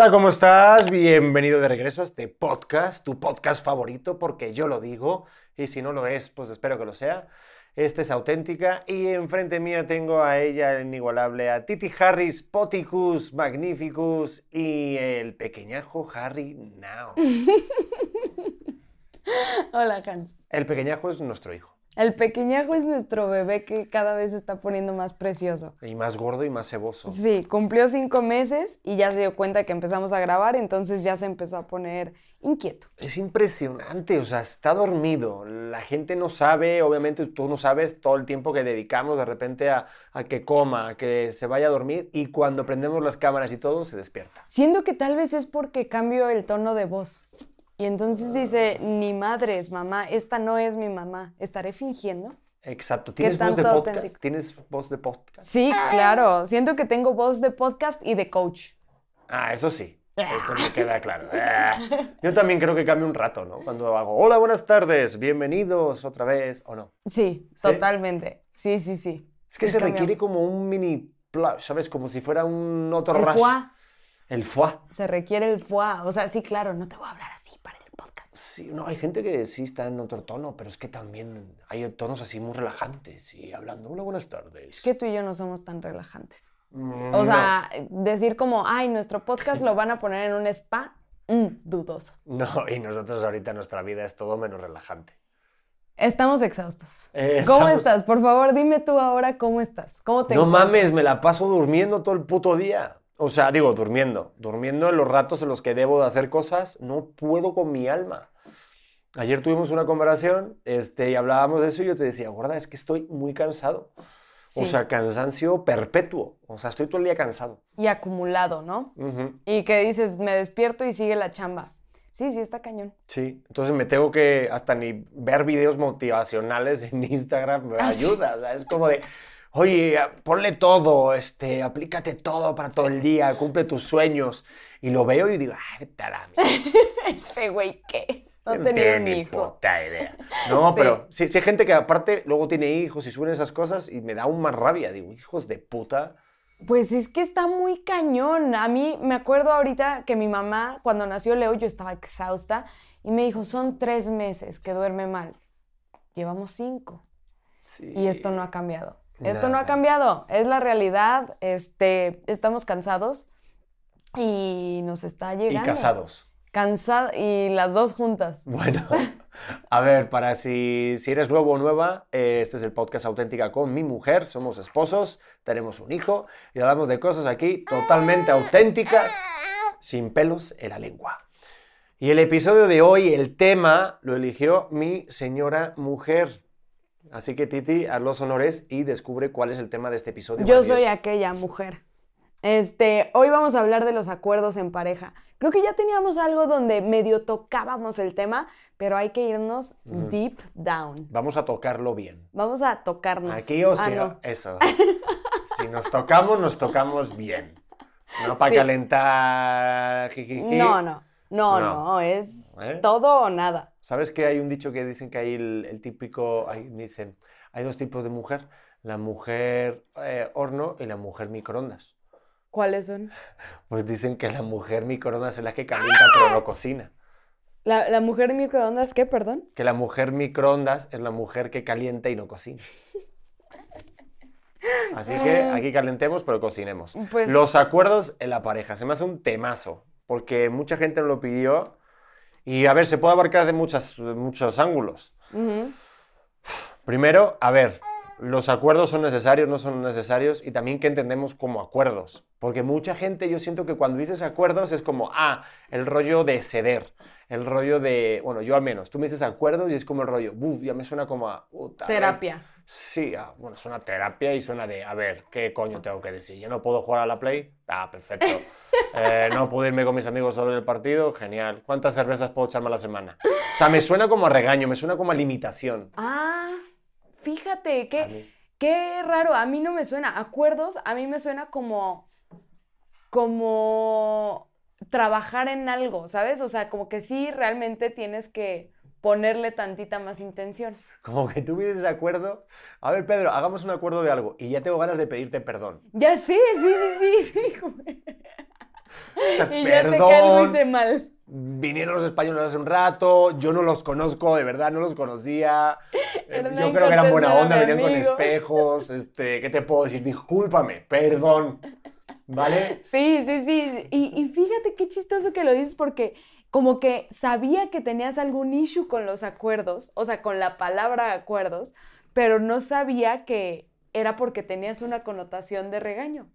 Hola, ¿cómo estás? Bienvenido de regreso a este podcast, tu podcast favorito, porque yo lo digo, y si no lo es, pues espero que lo sea. Esta es auténtica y enfrente mía tengo a ella, el inigualable, a Titi Harris, Poticus, Magnificus y el pequeñajo Harry Now. Hola, Hans. El pequeñajo es nuestro hijo. El pequeñajo es nuestro bebé que cada vez se está poniendo más precioso. Y más gordo y más ceboso. Sí, cumplió cinco meses y ya se dio cuenta que empezamos a grabar, entonces ya se empezó a poner inquieto. Es impresionante, o sea, está dormido. La gente no sabe, obviamente tú no sabes todo el tiempo que dedicamos de repente a, a que coma, a que se vaya a dormir y cuando prendemos las cámaras y todo se despierta. Siento que tal vez es porque cambio el tono de voz. Y entonces dice, ni madres, mamá, esta no es mi mamá, ¿estaré fingiendo? Exacto. ¿Tienes voz de podcast? auténtico? ¿Tienes voz de podcast? Sí, claro, siento que tengo voz de podcast y de coach. Ah, eso sí. Eso me queda claro. Ah. Yo también creo que cambia un rato, ¿no? Cuando hago, hola, buenas tardes, bienvenidos otra vez, ¿o no? Sí, ¿Sí? totalmente. Sí, sí, sí. Es que Sí se requiere cambiamos. como un mini, ¿sabes? Como si fuera un otro El rush. foie. El foie. Se requiere el foie. O sea, sí, claro, no te voy a hablar así. Sí, no, hay gente que sí está en otro tono, pero es que también hay tonos así muy relajantes y hablando, hola, buenas tardes. Es que tú y yo no somos tan relajantes. Mm, O sea, decir como, ay, nuestro podcast lo van a poner en un spa, mm, dudoso. No, y nosotros ahorita nuestra vida es todo menos relajante. Estamos exhaustos. Eh, ¿Cómo estás? Por favor, dime tú ahora cómo estás. ¿Cómo te No encuentras? mames, me la paso durmiendo todo el puto día. O sea, digo, durmiendo. Durmiendo en los ratos en los que debo de hacer cosas, no puedo con mi alma. Ayer tuvimos una conversación este, y hablábamos de eso y yo te decía, gorda, es que estoy muy cansado. Sí. O sea, cansancio perpetuo. O sea, estoy todo el día cansado. y acumulado, ¿no? Ujú. Y que dices, me despierto y sigue la chamba. Sí, sí, está cañón. Sí, entonces me tengo que hasta ni ver videos motivacionales en Instagram me Ah, ayuda. o sea, es como de, oye, ponle todo, este, aplícate todo para todo el día, cumple tus sueños. Y lo veo y digo, ay, vete a la Ese güey, ¿qué? No no tenía ni hijo. puta idea. No, Sí. pero sí, sí hay gente que aparte luego tiene hijos y suben esas cosas y me da aún más rabia. Digo, hijos de puta. Pues es que está muy cañón. A mí me acuerdo ahorita que mi mamá, cuando nació Leo, yo estaba exhausta y me dijo, son tres meses que duerme mal. Llevamos cinco Sí. y esto no ha cambiado. Esto no ha cambiado. Es la realidad. Este, estamos cansados y nos está Y llegando. casados. Cansado y las dos juntas. Bueno, a ver, para si, si eres nuevo o nueva, eh, este es el podcast Auténtica con mi mujer, somos esposos, tenemos un hijo y hablamos de cosas aquí totalmente auténticas, sin pelos en la lengua. Y el episodio de hoy, el tema, lo eligió mi señora mujer. Así que Titi, haz los honores y descubre cuál es el tema de este episodio. Yo soy aquella mujer. Este, hoy vamos a hablar de los acuerdos en pareja. Creo que ya teníamos algo donde medio tocábamos el tema, pero hay que irnos Ujú. deep down. Vamos a tocarlo bien. Vamos a tocarnos. Aquí o Ah, no. eso. si nos tocamos, nos tocamos bien. No para Sí. calentar. jijiji. No, no, no, No. no, es ¿Eh? todo o nada. ¿Sabes que hay un dicho que dicen que hay el, el típico, hay, dicen, hay dos tipos de mujer, la mujer eh, horno y la mujer microondas. ¿Cuáles son? Pues dicen que la mujer microondas es la que calienta pero no cocina. La, la mujer microondas, ¿qué, perdón? Que la mujer microondas es la mujer que calienta y no cocina. Así que aquí calentemos pero cocinemos. Pues- Los acuerdos en la pareja. Se me hace un temazo porque mucha gente lo pidió y a ver, se puede abarcar de muchas, muchos ángulos. Primero, a ver, los acuerdos son necesarios, no son necesarios y también qué entendemos como acuerdos. Porque mucha gente, yo siento que cuando dices acuerdos es como, ah, el rollo de ceder, el rollo de, bueno, yo al menos, tú me dices acuerdos y es como el rollo, buf, ya me suena como a... Terapia. Sí, ah, bueno, suena a terapia y suena de, a ver, ¿qué coño tengo que decir? ¿Ya no puedo jugar a la Play? Ah, perfecto. Eh, ¿No puedo irme con mis amigos solo en el partido? Genial. ¿Cuántas cervezas puedo echarme a la semana? O sea, me suena como a regaño, me suena como a limitación. Ah, fíjate, qué, qué raro, a mí no me suena. Acuerdos, a mí me suena como, como trabajar en algo, ¿sabes? O sea, como que sí, realmente tienes que ponerle tantita más intención. Como que tú dices acuerdo. A ver, Pedro, hagamos un acuerdo de algo y ya tengo ganas de pedirte perdón. Ya sí, sí, sí, sí. y ya sé que algo hice mal. Vinieron los españoles hace un rato, yo no los conozco, de verdad, no los conocía. Eh, Hernán yo creo que eran buena onda, venían con espejos, este, ¿qué te puedo decir? Discúlpame, perdón, ¿vale? Sí, sí, sí. Y, y fíjate qué chistoso que lo dices porque como que sabía que tenías algún issue con los acuerdos, o sea, con la palabra acuerdos, pero no sabía que era porque tenías una connotación de regaño.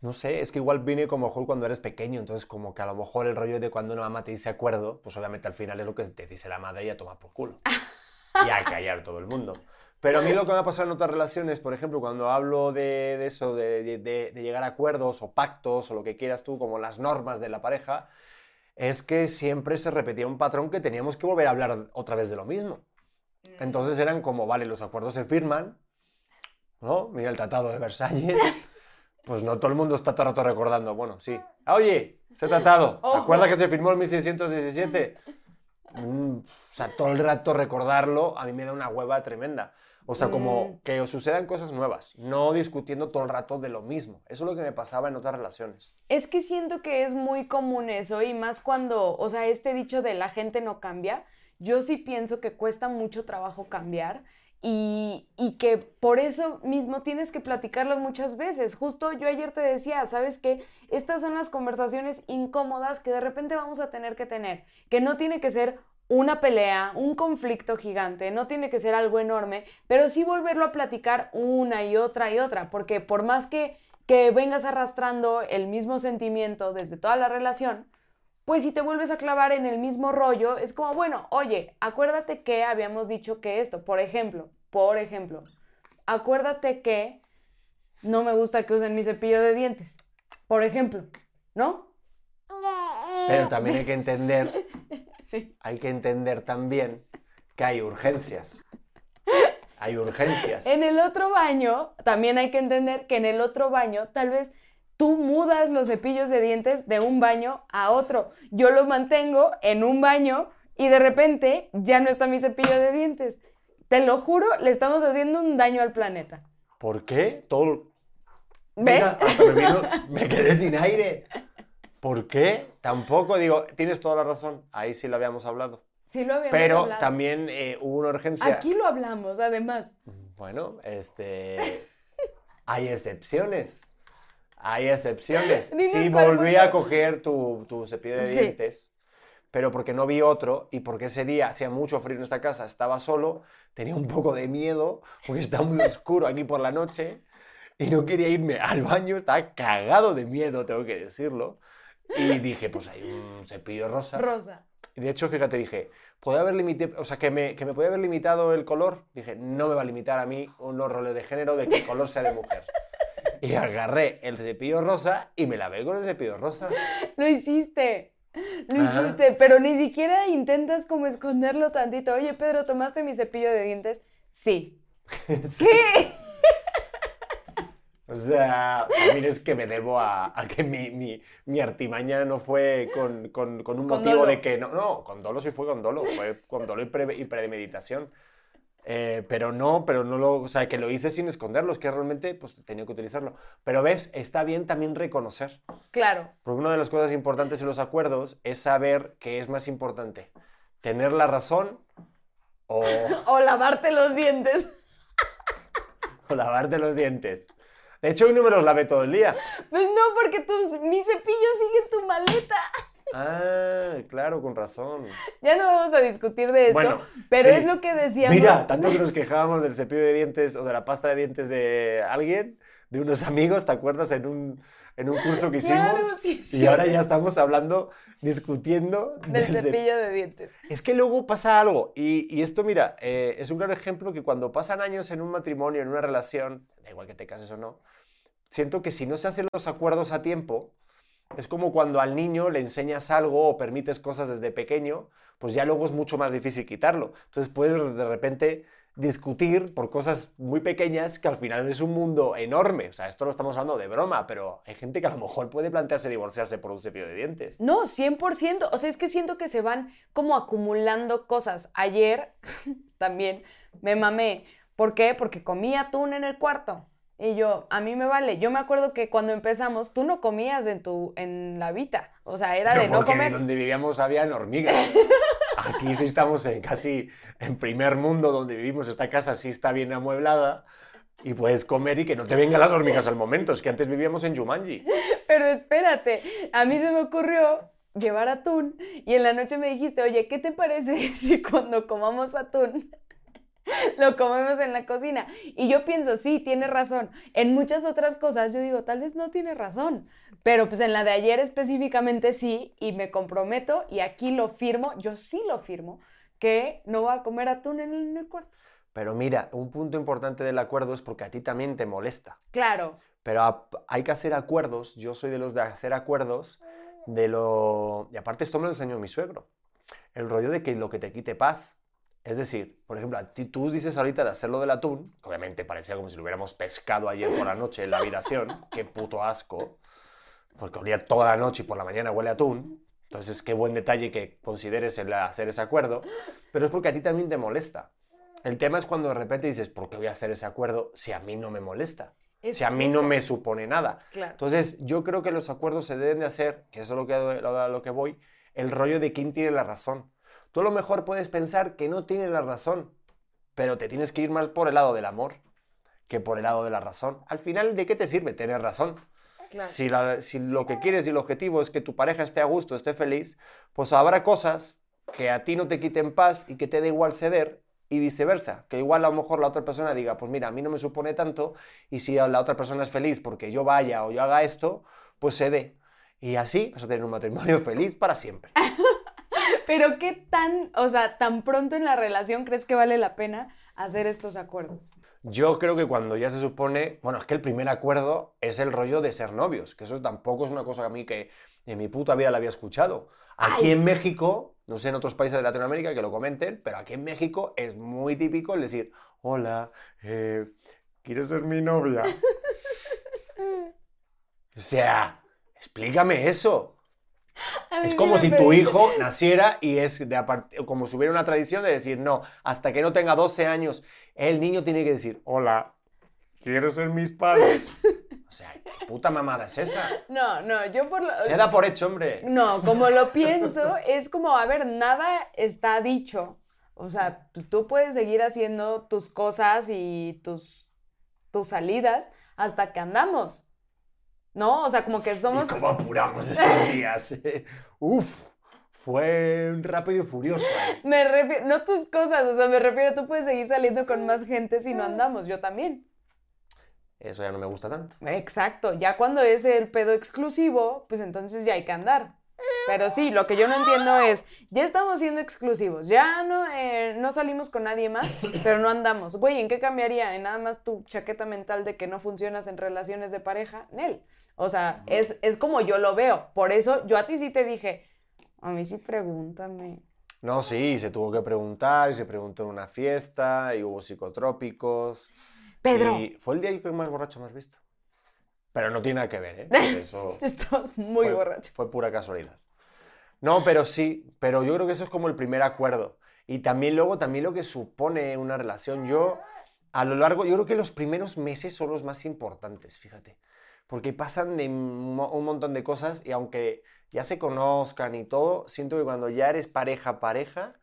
No sé, es que igual vine como mejor cuando eres pequeño, entonces como que a lo mejor el rollo de cuando una mamá te dice acuerdo, pues obviamente al final es lo que te dice la madre y a tomar por culo. Y a callar todo el mundo. Pero a mí lo que me ha pasado en otras relaciones, por ejemplo, cuando hablo de, de eso, de, de- de- llegar a acuerdos o pactos o lo que quieras tú, como las normas de la pareja, es que siempre se repetía un patrón que teníamos que volver a hablar otra vez de lo mismo. Entonces eran como, vale, los acuerdos se firman, ¿no? Mira el Tratado de Versalles. Pues no todo el mundo está todo el rato recordando. Bueno, sí. Ah, oye, ese tratado. ¿Te acuerdas que se firmó en 1617? Mm, o sea, todo el rato recordarlo a mí me da una hueva tremenda. O sea, como Mm. que os sucedan cosas nuevas, no discutiendo todo el rato de lo mismo. Eso es lo que me pasaba en otras relaciones. Es que siento que es muy común eso y más cuando, o sea, este dicho de la gente no cambia, yo sí pienso que cuesta mucho trabajo cambiar y, y que por eso mismo tienes que platicarlo muchas veces. Justo yo ayer te decía, ¿sabes qué? Estas son las conversaciones incómodas que de repente vamos a tener que tener, que no tiene que ser una pelea, un conflicto gigante, no tiene que ser algo enorme, pero sí volverlo a platicar una y otra y otra, porque por más que, que vengas arrastrando el mismo sentimiento desde toda la relación, pues si te vuelves a clavar en el mismo rollo, es como, bueno, oye, acuérdate que habíamos dicho que esto, por ejemplo, por ejemplo, acuérdate que no me gusta que usen mi cepillo de dientes, por ejemplo, ¿no? Pero también hay que entender, Sí. hay que entender también que hay urgencias. Hay urgencias. En el otro baño, también hay que entender que en el otro baño, tal vez tú mudas los cepillos de dientes de un baño a otro. Yo lo mantengo en un baño y de repente ya no está mi cepillo de dientes. Te lo juro, le estamos haciendo un daño al planeta. ¿Por qué? Todo... ¿Ve? Mira, hasta me, vino- me quedé sin aire. ¿Por qué? Tampoco, digo, tienes toda la razón. Ahí sí lo habíamos hablado. Sí lo habíamos Pero hablado. también eh, hubo una urgencia. Aquí lo hablamos, además. Bueno, este. Hay excepciones. Hay excepciones. Sí, volví a coger tu, tu cepillo de Sí. dientes, pero porque no vi otro y porque ese día hacía mucho frío en esta casa, estaba solo, tenía un poco de miedo, porque está muy oscuro aquí por la noche y no quería irme al baño, estaba cagado de miedo, tengo que decirlo. Y dije, pues hay un cepillo rosa. Rosa. Y de hecho, fíjate, dije, ¿puede haber limitado, o sea, que me, que me puede haber limitado el color? Dije, no me va a limitar a mí unos roles de género de que el color sea de mujer. Y agarré el cepillo rosa y me lavé con el cepillo rosa. Lo hiciste. Lo Ajá. hiciste, pero ni siquiera intentas como esconderlo tantito. Oye, Pedro, ¿tomaste mi cepillo de dientes? Sí. ¿Qué? O sea, también es que me debo a, a que mi, mi, mi artimaña no fue con, con, con un Con motivo dolo. de que... No, no, con dolo sí fue con dolo, fue con dolo y, pre- y premeditación. Eh, pero no, pero no lo... O sea, que lo hice sin esconderlo, es que realmente pues tenía que utilizarlo. Pero ves, está bien también reconocer. Claro. Porque una de las cosas importantes en los acuerdos es saber qué es más importante. Tener la razón o, O lavarte los dientes. o lavarte los dientes. De hecho, hoy no me los lavé todo el día. Pues no, porque tus, mi cepillo sigue en tu maleta. Ah, claro, con razón. Ya no vamos a discutir de esto, Bueno, pero sí. es lo que decíamos. Mira, tanto que nos quejábamos del cepillo de dientes o de la pasta de dientes de alguien, de unos amigos, ¿te acuerdas? En un, en un curso que hicimos. Claro, sí, sí. Y ahora ya estamos hablando, discutiendo Del cep- cepillo de dientes. Es que luego pasa algo, y, y esto, mira, eh, es un claro ejemplo que cuando pasan años en un matrimonio, en una relación, da igual que te cases o no, siento que si no se hacen los acuerdos a tiempo, es como cuando al niño le enseñas algo o permites cosas desde pequeño, pues ya luego es mucho más difícil quitarlo. Entonces puedes de repente discutir por cosas muy pequeñas que al final es un mundo enorme. O sea, esto lo estamos hablando de broma, pero hay gente que a lo mejor puede plantearse divorciarse por un cepillo de dientes. No, 100%. O sea, es que siento que se van como acumulando cosas. Ayer también me mamé. ¿Por qué? Porque comí atún en el cuarto. Y yo, a mí me vale. Yo me acuerdo que cuando empezamos, tú no comías en tu, en la vida. O sea, era de no comer. donde vivíamos había hormigas. Aquí sí estamos en casi en primer mundo donde vivimos. Esta casa sí está bien amueblada y puedes comer y que no te vengan las hormigas al momento. Es que antes vivíamos en Jumanji. Pero espérate, a mí se me ocurrió llevar atún y en la noche me dijiste, oye, ¿qué te parece si cuando comamos atún lo comemos en la cocina? Y yo pienso, sí, tiene razón. En muchas otras cosas yo digo, tal vez no tiene razón, pero pues en la de ayer específicamente sí y me comprometo y aquí lo firmo, yo sí lo firmo, que no voy a comer atún en el cuarto. Pero mira, un punto importante del acuerdo es porque a ti también te molesta. Claro. Pero hay que hacer acuerdos. Yo soy de los de hacer acuerdos de lo... Y aparte esto me lo enseñó mi suegro. El rollo de que lo que te quite paz. Es decir, por ejemplo, a ti tú dices ahorita de hacerlo del atún, que obviamente parecía como si lo hubiéramos pescado ayer por la noche en la habitación. Qué puto asco. Porque olía toda la noche y por la mañana huele a atún. Entonces, qué buen detalle que consideres el hacer ese acuerdo. Pero es porque a ti también te molesta. El tema es cuando de repente dices, ¿por qué voy a hacer ese acuerdo si a mí no me molesta? si a mí no me supone nada. Entonces, yo creo que los acuerdos se deben de hacer, que eso es lo que, lo, lo que voy, el rollo de quién tiene la razón. Tú a lo mejor puedes pensar que no tiene la razón, pero te tienes que ir más por el lado del amor que por el lado de la razón. Al final, ¿de qué te sirve tener razón? Si, si lo que quieres y el objetivo es que tu pareja esté a gusto, esté feliz, pues habrá cosas que a ti no te quiten paz y que te dé igual ceder y viceversa, que igual a lo mejor la otra persona diga, pues mira, a mí no me supone tanto y si la otra persona es feliz porque yo vaya o yo haga esto, pues se dé. Y así vas a tener un matrimonio feliz para siempre. Pero qué tan, o sea, tan pronto en la relación crees que vale la pena hacer estos acuerdos? Yo creo que cuando ya se supone, bueno, es que el primer acuerdo es el rollo de ser novios, que eso tampoco es una cosa a mí que en mi puta vida la había escuchado. Aquí en México, no sé en otros países de Latinoamérica que lo comenten, pero aquí en México es muy típico el decir, hola, eh, ¿quieres ser mi novia? o sea, explícame eso. Es como si tu hijo naciera y es de como si hubiera una tradición de decir, no, hasta que no tenga 12 años, el niño tiene que decir, hola, quiero ser mis padres. O sea, ¿qué puta mamada es esa? No, no, yo por lo... Se da por hecho, hombre. No, como lo pienso, es como, a ver, nada está dicho. O sea, pues tú puedes seguir haciendo tus cosas y tus, tus salidas hasta que andamos. ¿No? O sea, como que somos... ¿Y cómo apuramos esos días? Uf, fue rápido y furioso. Me refiero, no tus cosas, o sea, me refiero, tú puedes seguir saliendo con más gente si no andamos, yo también. Eso ya no me gusta tanto. Exacto, ya cuando es el pedo exclusivo, pues entonces ya hay que andar. Pero sí, lo que yo no entiendo es, ya estamos siendo exclusivos, ya no, eh, no salimos con nadie más, pero no andamos. Güey, ¿en qué cambiaría? En nada más tu chaqueta mental de que no funcionas en relaciones de pareja, Nel. O sea, es, es como yo lo veo. Por eso yo a ti sí te dije, a mí sí pregúntame. No, sí, se tuvo que preguntar, y se preguntó en una fiesta, y hubo psicotrópicos. Pedro. Y fue el día que más borracho me has visto. Pero no tiene nada que ver, ¿eh? Eso Estás muy borracho. Fue pura casualidad. No, pero sí, pero yo creo que eso es como el primer acuerdo. Y también luego, también lo que supone una relación. Yo, a lo largo, yo creo que los primeros meses son los más importantes, fíjate porque pasan de un montón de cosas y aunque ya se conozcan y todo, siento que cuando ya eres pareja, pareja,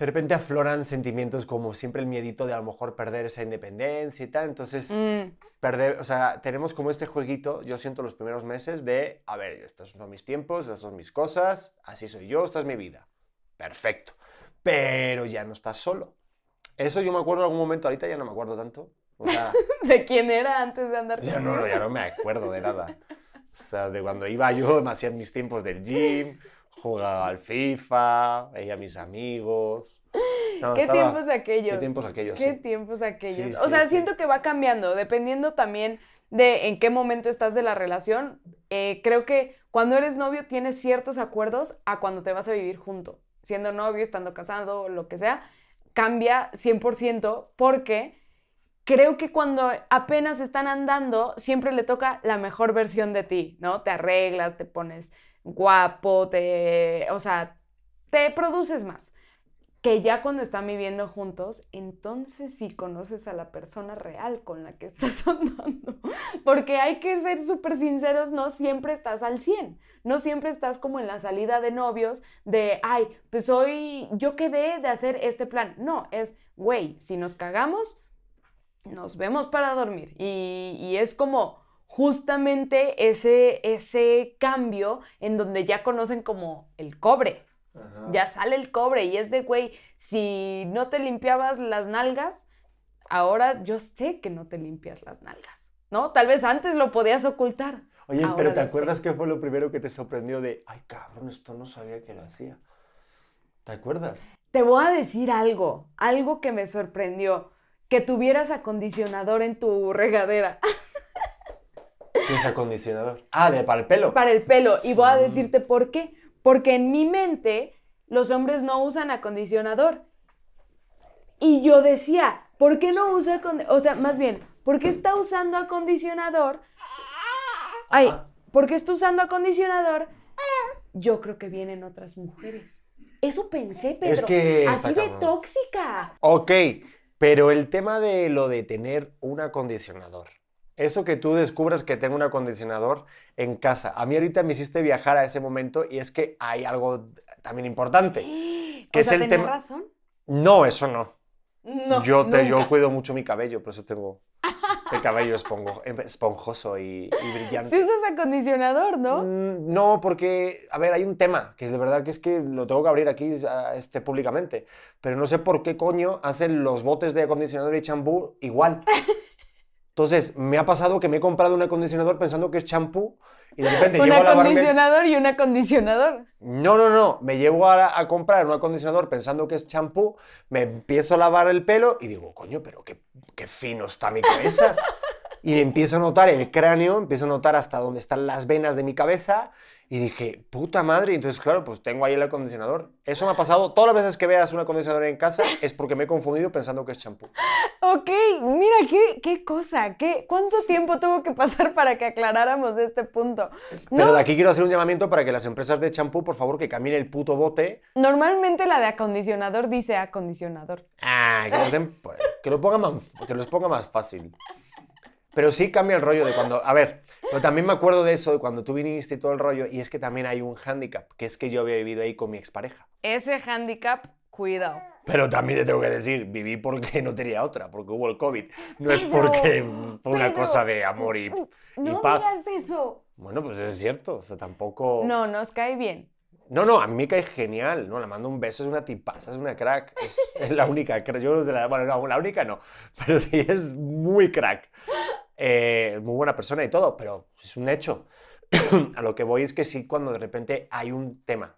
de repente afloran sentimientos como siempre el miedito de a lo mejor perder esa independencia y tal. Entonces, mm. perder, o sea, tenemos como este jueguito, yo siento los primeros meses de, a ver, estos son mis tiempos, estas son mis cosas, así soy yo, esta es mi vida. Perfecto. Pero ya no estás solo. Eso yo me acuerdo en algún momento, ahorita ya no me acuerdo tanto, ¿De quién era antes de andar ya no, ya no me acuerdo de nada. O sea, de cuando iba yo, me hacían mis tiempos del gym, jugaba al FIFA, veía a mis amigos. ¿Qué tiempos aquellos? ¿Qué tiempos aquellos? ¿Qué tiempos aquellos? o sea, siento que va cambiando, dependiendo también de en qué momento estás de la relación. Eh, creo que cuando eres novio tienes ciertos acuerdos a cuando te vas a vivir junto. Siendo novio, estando casado, lo que sea, cambia 100% porque creo que cuando apenas están andando, siempre le toca la mejor versión de ti, ¿no? Te arreglas, te pones guapo, te, o sea, te produces más. que ya cuando están viviendo juntos, entonces sí conoces a la persona real con la que estás andando. Porque hay que ser súper sinceros, no siempre estás al 100, no siempre estás como en la salida de novios de, ay, pues hoy yo quedé de hacer este plan. No, es, güey, si nos cagamos, nos vemos para dormir. Y, y es como justamente ese, ese cambio en donde ya conocen como el cobre ya sale el cobre y es de, güey, si no te limpiabas las nalgas, ahora yo sé que no te limpias las nalgas, ¿no? Tal vez antes lo podías ocultar. Oye, pero ¿te acuerdas qué fue lo primero que te sorprendió de, ay, cabrón, esto no sabía que lo hacía? ¿Te acuerdas? Te voy a decir algo, algo que me sorprendió, que tuvieras acondicionador en tu regadera. ¿Qué es acondicionador? Ah, de para el pelo. Para el pelo. Y voy a mm. decirte por qué. Porque en mi mente los hombres no usan acondicionador. Y yo decía, ¿por qué no usa acondicionador? O sea, más bien, ¿por qué está usando acondicionador? Ay, ¿por qué está usando acondicionador? Yo creo que vienen otras mujeres. Eso pensé, Pedro. Es que así de tóxica. Ok, pero el tema de lo de tener un acondicionador eso que tú descubras que tengo un acondicionador en casa. A mí ahorita me hiciste viajar a ese momento y es que hay algo también importante. Que es el tema. razón? No, eso no. No, yo, te, yo cuido mucho mi cabello, por eso tengo el cabello esponjoso y, brillante. Si usas acondicionador, ¿no? Mm, no, porque, a ver, hay un tema, que de verdad que es que lo tengo que abrir aquí este, públicamente, pero no sé por qué coño hacen los botes de acondicionador y champú igual. Entonces, me ha pasado que me he comprado un acondicionador pensando que es champú y de repente un acondicionador y un acondicionador. No, no, no. Me llevo a, comprar un acondicionador pensando que es champú, me empiezo a lavar el pelo y digo, coño, pero qué, qué fino está mi cabeza. y empiezo a notar el cráneo, empiezo a notar hasta dónde están las venas de mi cabeza y dije, puta madre, entonces claro, pues tengo ahí el acondicionador. Eso me ha pasado, todas las veces que veas un acondicionador en casa es porque me he confundido pensando que es champú. Ok, mira, qué, qué cosa, qué, ¿cuánto tiempo tuvo que pasar para que aclaráramos este punto? Pero de aquí quiero hacer un llamamiento para que las empresas de champú, por favor, que cambien el puto bote. Normalmente la de acondicionador dice acondicionador. Ah, que, pues, que lo ponga más, que los ponga más fácil. Pero sí cambia el rollo de cuando, a ver, pero también me acuerdo de eso, de cuando tú viniste y todo el rollo, y es que también hay un hándicap, que es que yo había vivido ahí con mi expareja. Ese hándicap, cuidado. Pero también te tengo que decir, viví porque no tenía otra, porque hubo el COVID. No es porque fue una cosa de amor y, no paz. No eso. Bueno, pues es cierto, o sea, tampoco... No, nos cae bien. No, no, a mí me cae genial, ¿no? Le mando un beso, es una tipaza, es una crack. Es, la única, yo de la, bueno, no, la única no, pero sí es muy crack. Eh, muy buena persona y todo, pero es un hecho. a lo que voy es que sí, cuando de repente hay un tema,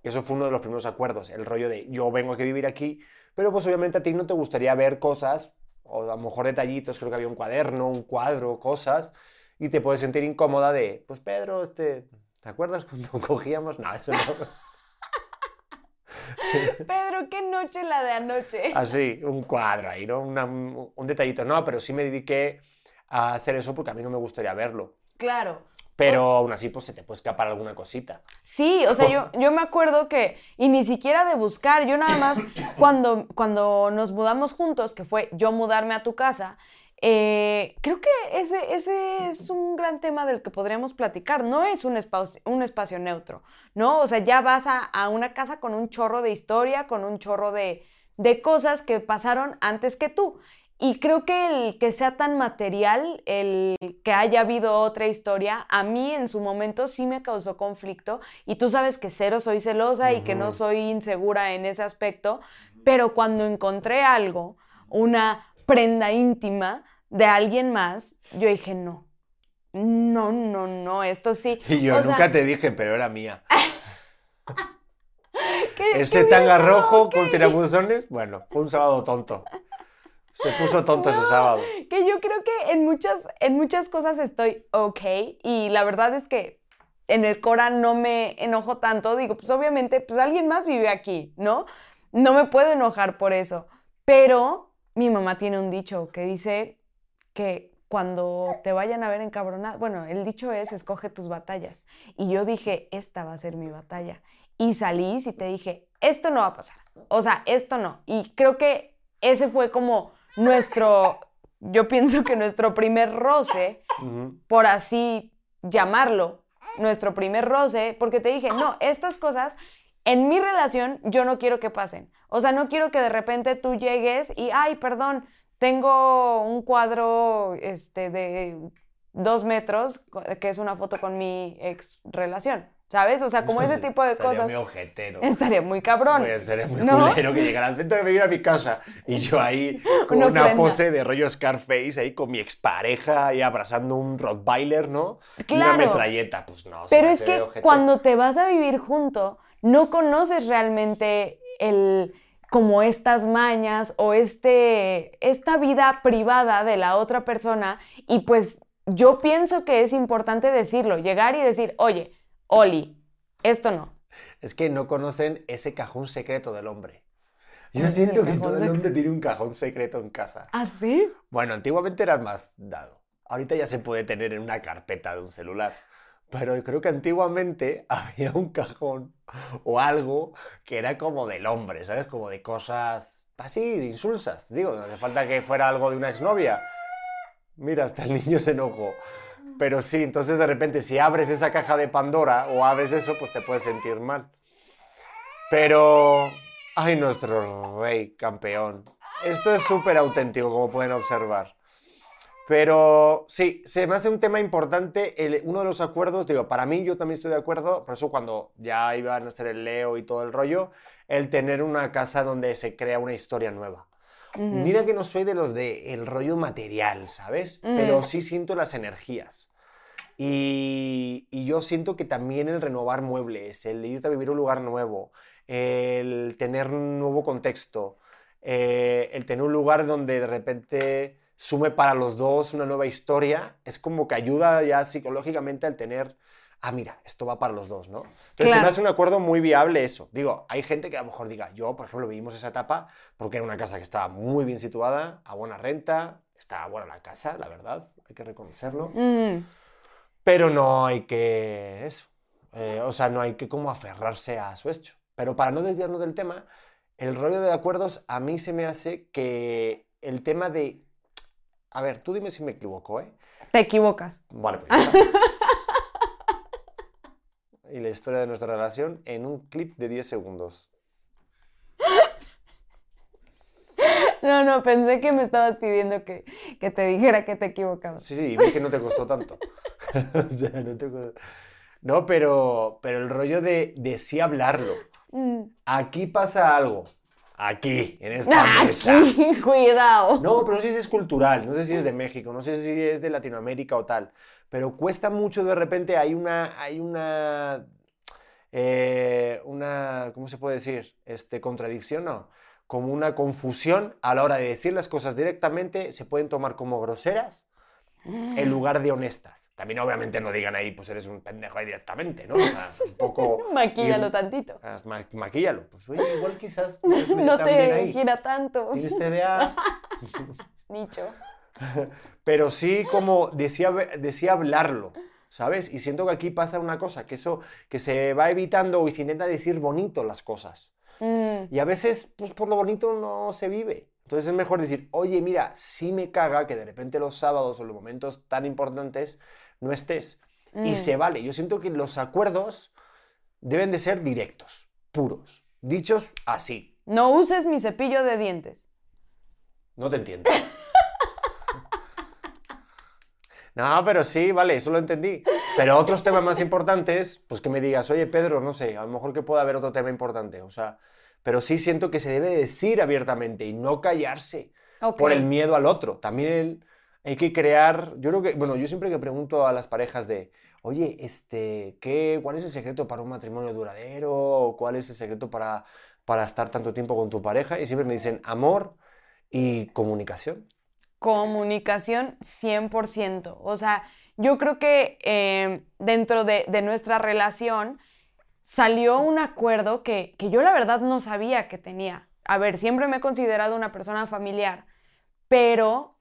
que eso fue uno de los primeros acuerdos, el rollo de yo vengo a vivir aquí, pero pues obviamente a ti no te gustaría ver cosas, o a lo mejor detallitos, creo que había un cuaderno, un cuadro, cosas, y te puedes sentir incómoda de, pues Pedro, este, ¿te acuerdas cuando cogíamos? No, eso no. Pedro, qué noche la de anoche. Así, un cuadro ahí, ¿no? un detallito. No, pero sí me dediqué a hacer eso porque a mí no me gustaría verlo. Claro. Pero aún así, pues se te puede escapar alguna cosita. Sí, o sea, yo, yo me acuerdo que, y ni siquiera de buscar, yo nada más, cuando, cuando nos mudamos juntos, que fue yo mudarme a tu casa, eh, creo que ese, ese es un gran tema del que podríamos platicar. No es un espacio, un espacio neutro, ¿no? O sea, ya vas a, a, una casa con un chorro de historia, con un chorro de, de cosas que pasaron antes que tú. Y creo que el que sea tan material, el que haya habido otra historia, a mí en su momento sí me causó conflicto. Y tú sabes que cero soy celosa y que no soy insegura en ese aspecto. Pero cuando encontré algo, una prenda íntima de alguien más, yo dije, no. No, no, no, esto sí. Y yo nunca te dije, pero era mía. Ese tanga rojo con tirabuzones, bueno, fue un sábado tonto. Se puso tonto ese sábado. Que yo creo que en muchas, en muchas cosas estoy ok y la verdad es que en el Cora no me enojo tanto. Digo, pues obviamente, pues alguien más vive aquí, ¿no? No me puedo enojar por eso. Pero mi mamá tiene un dicho que dice que cuando te vayan a ver encabronada, bueno, el dicho es escoge tus batallas. Y yo dije, esta va a ser mi batalla. y salís y te dije, esto no va a pasar. O sea, esto no. Y creo que ese fue como nuestro, yo pienso que nuestro primer roce, por así llamarlo, nuestro primer roce, porque te dije, no, estas cosas en mi relación yo no quiero que pasen. O sea, no quiero que de repente tú llegues y, ay, perdón, tengo un cuadro este, de dos metros, que es una foto con mi ex relación. ¿Sabes? O sea, como ese tipo de Estaría cosas. muy ojetero. Estaría muy cabrón. Muy, sería muy ¿No? culero que llegaras, vente a venir a mi casa. Y yo ahí con Una pose de rollo Scarface, ahí con mi expareja, ahí abrazando un Rottweiler, ¿no? Y. Una metralleta, pues no. Pero es que cuando te vas a vivir junto, no conoces realmente el como estas mañas o este esta vida privada de la otra persona y pues yo pienso que es importante decirlo, llegar y decir, "Oye, Oli, esto no." Es que no conocen ese cajón secreto del hombre. Yo ¿Cuál es el siento que todo el hombre tiene un cajón secreto en casa. ¿Ah, sí? Bueno, antiguamente era más dado. Ahorita ya se puede tener en una carpeta de un celular. Pero creo que antiguamente había un cajón o algo que era como del hombre, ¿sabes? Como de cosas así, de insulsas. Te digo, no hace falta que fuera algo de una exnovia. Mira, hasta el niño se enojó. Pero sí, entonces de repente si abres esa caja de Pandora o abres eso, pues te puedes sentir mal. Pero, ay, nuestro rey campeón. Esto es súper auténtico, como pueden observar. Pero sí, se me hace un tema importante. el- uno de los acuerdos, digo, para mí yo también estoy de acuerdo, por eso cuando ya iban a hacer el Leo y todo el rollo, el tener una casa donde se crea una historia nueva. Ujú. Mira que no soy de los de el rollo material, ¿sabes? Mm. Pero sí siento las energías. Y, y yo siento que también el renovar muebles, el irte a vivir a un lugar nuevo, el tener un nuevo contexto, eh, el tener un lugar donde de repente sume para los dos una nueva historia, es como que ayuda ya psicológicamente al tener, ah, mira, esto va para los dos, ¿no? Entonces se Claro. me hace un acuerdo muy viable eso. Digo, hay gente que a lo mejor diga, yo, por ejemplo, vivimos esa etapa porque era una casa que estaba muy bien situada, a buena renta, estaba buena la casa, la verdad, hay que reconocerlo. Ujú. Pero no hay que. Eso. eh, o sea, no hay que como aferrarse a su hecho. Pero para no desviarnos del tema, el rollo de acuerdos a mí se me hace que el tema de. A ver, tú dime si me equivoco, ¿eh? Te equivocas. Vale, pues. Y la historia de nuestra relación en un clip de 10 segundos. No, no, pensé que me estabas pidiendo que, que te dijera que te equivocabas. Sí, sí, y vi que no te costó tanto. o sea, no te costó- No, pero, pero el rollo de, de sí hablarlo. Mm. Aquí pasa algo. Aquí, en esta mesa. Aquí, cuidado. No, pero no sé si es cultural, no sé si es de México, no sé si es de Latinoamérica o tal, pero cuesta mucho de repente, hay una, hay una, eh, una, ¿cómo se puede decir? Este, contradicción, no, como una confusión a la hora de decir las cosas directamente, se pueden tomar como groseras en lugar de honestas. También obviamente no digan ahí, pues eres un pendejo ahí directamente, ¿no? O sea, un poco... Maquíllalo ir- tantito. Ma- maquíllalo. Pues oye, igual quizás no te ahí. gira tanto. Tienes TDA. Nicho. Pero sí como decía, decía hablarlo, ¿sabes? Y siento que aquí pasa una cosa, que eso, que se va evitando y se intenta decir bonito las cosas. Mm, Y a veces, pues por lo bonito no se vive. Entonces es mejor decir, oye, mira, sí me caga que de repente los sábados o los momentos tan importantes no estés. Y mm. se vale. Yo siento que los acuerdos deben de ser directos, puros, dichos así. No uses mi cepillo de dientes. No te entiendo. No, pero sí, vale, eso lo entendí. Pero otros temas más importantes, pues que me digas, oye Pedro, no sé, a lo mejor que pueda haber otro tema importante. O sea, pero sí siento que se debe decir abiertamente y no callarse por el miedo al otro. También el- hay que crear, yo creo que, bueno, yo siempre que pregunto a las parejas de, oye, este, ¿qué, ¿cuál es el secreto para un matrimonio duradero? ¿O cuál es el secreto para, para estar tanto tiempo con tu pareja? Y siempre me dicen amor y comunicación. Comunicación 100%. O sea, yo creo que eh, dentro de, de nuestra relación salió un acuerdo que, que yo la verdad no sabía que tenía. A ver, siempre me he considerado una persona familiar, pero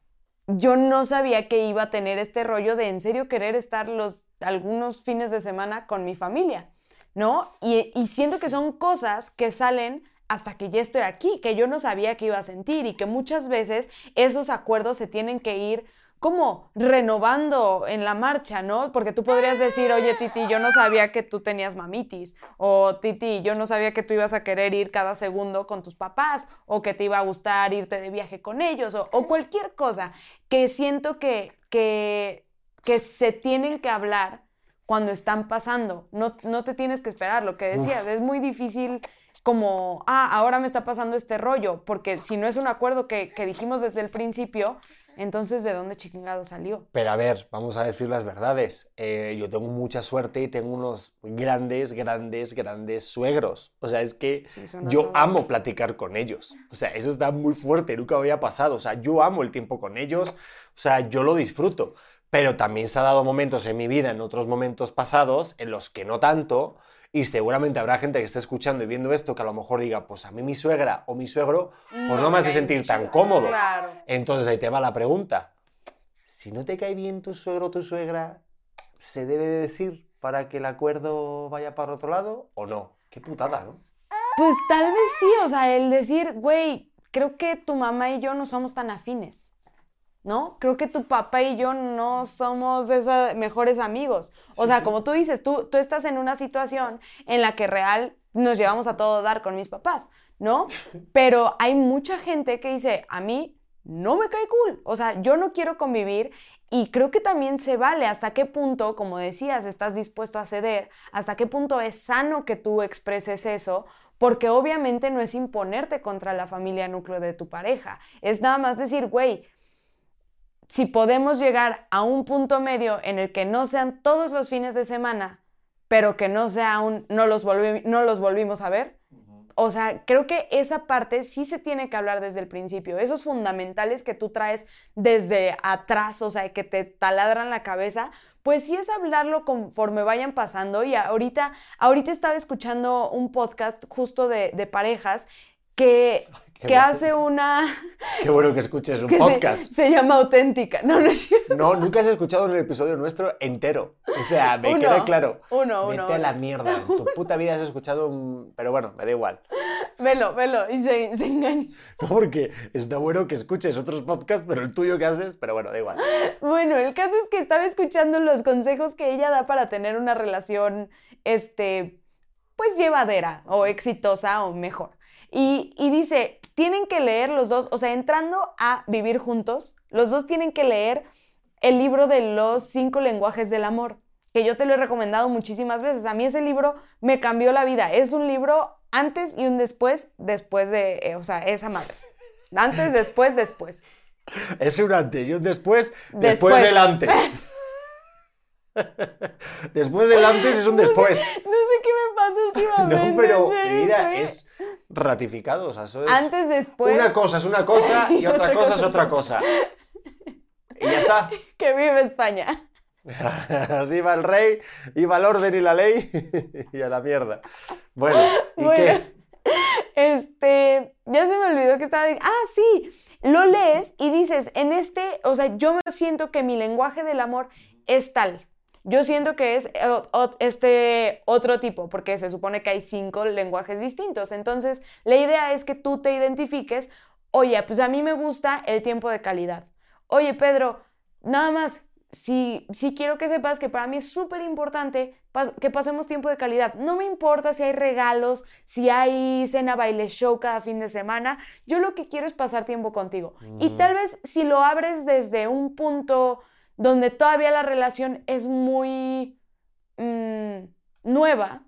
yo no sabía que iba a tener este rollo de en serio querer estar los algunos fines de semana con mi familia. ¿no? Y, y siento que son cosas que salen hasta que ya estoy aquí, que yo no sabía que iba a sentir y que muchas veces esos acuerdos se tienen que ir como renovando en la marcha, ¿no? Porque tú podrías decir, oye, Titi, yo no sabía que tú tenías mamitis, o Titi, yo no sabía que tú ibas a querer ir cada segundo con tus papás, o que te iba a gustar irte de viaje con ellos, o, cualquier cosa que siento que, que, que se tienen que hablar cuando están pasando. No, no te tienes que esperar, lo que decías, es muy difícil como, ah, ahora me está pasando este rollo, porque si no es un acuerdo que, que dijimos desde el principio, entonces, ¿de dónde chingado salió? Pero a ver, vamos a decir las verdades. Eh, yo tengo mucha suerte y tengo unos grandes, grandes, grandes suegros. O sea, es que yo amo platicar con ellos. O sea, eso está muy fuerte, nunca había pasado. O sea, yo amo el tiempo con ellos. O sea, yo lo disfruto. Pero también se ha dado momentos en mi vida, en otros momentos pasados, en los que no tanto, y seguramente habrá gente que esté escuchando y viendo esto que a lo mejor diga, pues a mí mi suegra o mi suegro, pues no, me hace sentir tan cómodo. Entonces ahí te va la pregunta. Si no te cae bien tu suegro o tu suegra, ¿se debe de decir para que el acuerdo vaya para otro lado o no? Qué putada, ¿no? Pues tal vez sí, o sea, el decir, güey, creo que tu mamá y yo no somos tan afines. ¿No? Creo que tu papá y yo no somos esos mejores amigos. O sea, como tú dices, tú, tú estás en una situación en la que real nos llevamos a todo dar con mis papás, ¿no? Pero hay mucha gente que dice, a mí no me cae cool. O sea, yo no quiero convivir y creo que también se vale hasta qué punto, como decías, estás dispuesto a ceder, hasta qué punto es sano que tú expreses eso, porque obviamente no es imponerte contra la familia núcleo de tu pareja. Es nada más decir, güey, si podemos llegar a un punto medio en el que no sean todos los fines de semana, pero que no sea un no los, no los volvimos a ver, o sea, creo que esa parte sí se tiene que hablar desde el principio. Esos fundamentales que tú traes desde atrás, o sea, que te taladran la cabeza, pues sí es hablarlo conforme vayan pasando. Y ahorita, ahorita estaba escuchando un podcast justo de, de parejas que que hace una... Qué bueno que escuches un podcast. Se, llama Auténtica. No, no es cierto. No, nunca has escuchado un episodio nuestro entero. O sea, me queda claro. Uno, uno. Vete a la mierda. En tu puta vida has escuchado un... Pero bueno, me da igual. Velo, velo. Y se, se engaña. No, porque está bueno que escuches otros podcasts, pero el tuyo que haces, pero bueno, da igual. Bueno, el caso es que estaba escuchando los consejos que ella da para tener una relación, este, pues llevadera o exitosa o mejor. Y, y, dice, tienen que leer los dos, o sea, entrando a vivir juntos, los dos tienen que leer el libro de los cinco lenguajes del amor, que yo te lo he recomendado muchísimas veces. A mí ese libro me cambió la vida. Es un libro antes y un después, después de, eh, o sea, esa madre. Antes, después, después. Es un antes y un después, después, del antes. después del antes es un después. No sé qué me pasa últimamente. No, pero mira, es ratificado. O sea, eso es Antes, después. Una cosa es una cosa y, otra, cosa, es otra cosa. Y ya está. Que vive España. viva el rey, viva el orden y la ley y a la mierda. Bueno, ¿y qué? Este, ya se me olvidó que estaba. Ah, sí, lo lees y dices, en este, o sea, yo me siento que mi lenguaje del amor es tal. Yo siento que es eh, este otro tipo, porque se supone que hay cinco lenguajes distintos. Entonces, la idea es que tú te identifiques, oye, pues a mí me gusta el tiempo de calidad. Oye, Pedro, nada más, si, si quiero que sepas que para mí es súper importante que pasemos tiempo de calidad. No me importa si hay regalos, si hay cena, baile, show cada fin de semana. Yo lo que quiero es pasar tiempo contigo. Y tal vez si lo abres desde un punto donde todavía la relación es muy mm, nueva,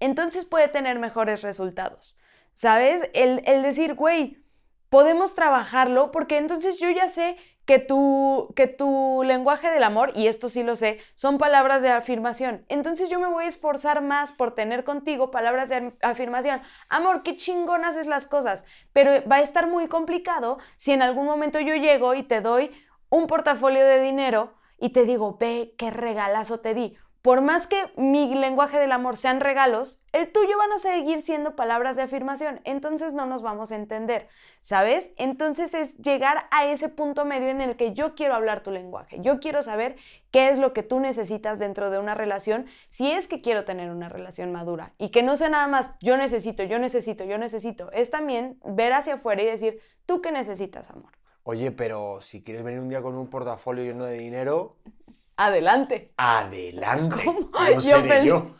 entonces puede tener mejores resultados. ¿Sabes? El, el decir, güey, podemos trabajarlo porque entonces yo ya sé que tu, que tu lenguaje del amor, y esto sí lo sé, son palabras de afirmación. Entonces yo me voy a esforzar más por tener contigo palabras de afirmación. Amor, qué chingón haces las cosas, pero va a estar muy complicado si en algún momento yo llego y te doy un portafolio de dinero y te digo, ve, qué regalazo te di. por más que mi lenguaje del amor sean regalos, el tuyo van a seguir siendo palabras de afirmación. Entonces no nos vamos a entender, ¿sabes? Entonces es llegar a ese punto medio en el que yo quiero hablar tu lenguaje. Yo quiero saber qué es lo que tú necesitas dentro de una relación, si es que quiero tener una relación madura. Y que no sea nada más yo necesito, yo necesito, yo necesito. Es también ver hacia afuera y decir, ¿tú qué necesitas, amor? Oye, pero si quieres venir un día con un portafolio lleno de dinero, Adelante. adelante. ¿Cómo? No Yo seré pensé- yo.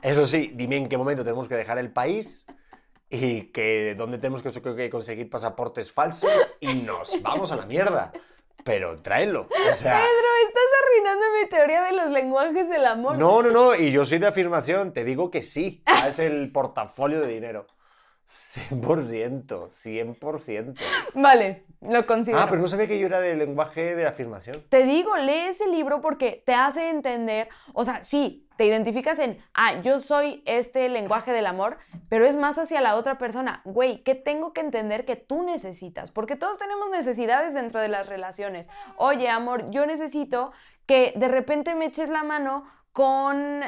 Eso sí, dime en qué momento tenemos que dejar el país y que dónde tenemos que, que conseguir pasaportes falsos y nos vamos a la mierda. Pero tráelo. O sea, Pedro, estás arruinando mi teoría de los lenguajes del amor. no, no, no. Y yo soy de afirmación. Te digo que sí. Es el portafolio de dinero. 100%, 100%. Vale, lo considero. Ah, pero no sabía que yo era del lenguaje de afirmación. Te digo, lee ese libro porque te hace entender, o sea, sí, te identificas en, ah, yo soy este lenguaje del amor, pero es más hacia la otra persona. Güey, ¿qué tengo que entender que tú necesitas? Porque todos tenemos necesidades dentro de las relaciones. Oye, amor, yo necesito que de repente me eches la mano con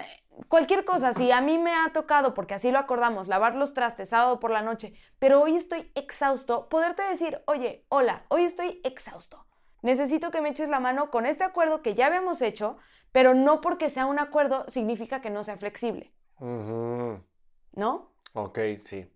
cualquier cosa. Si a mí me ha tocado, porque así lo acordamos, lavar los trastes sábado por la noche, pero hoy estoy exhausto, poderte decir, oye, hola, hoy estoy exhausto. Necesito que me eches la mano con este acuerdo que ya habíamos hecho, pero no porque sea un acuerdo significa que no sea flexible. ¿no? Ok, sí.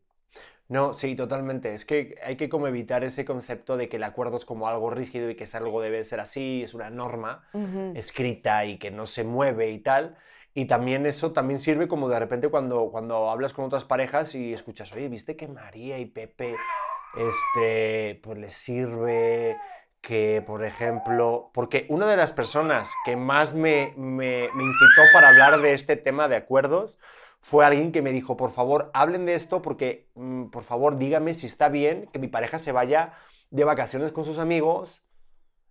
No, sí, totalmente. Es que hay que como evitar ese concepto de que el acuerdo es como algo rígido y que es algo debe ser así, es una norma Ujú. escrita y que no se mueve y tal. Y también eso también sirve como de repente cuando, cuando hablas con otras parejas y escuchas, oye, ¿viste que María y Pepe, este, pues les sirve que, por ejemplo, porque una de las personas que más me, me, me incitó para hablar de este tema de acuerdos fue alguien que me dijo, por favor, hablen de esto porque, mm, por favor, dígame si está bien que mi pareja se vaya de vacaciones con sus amigos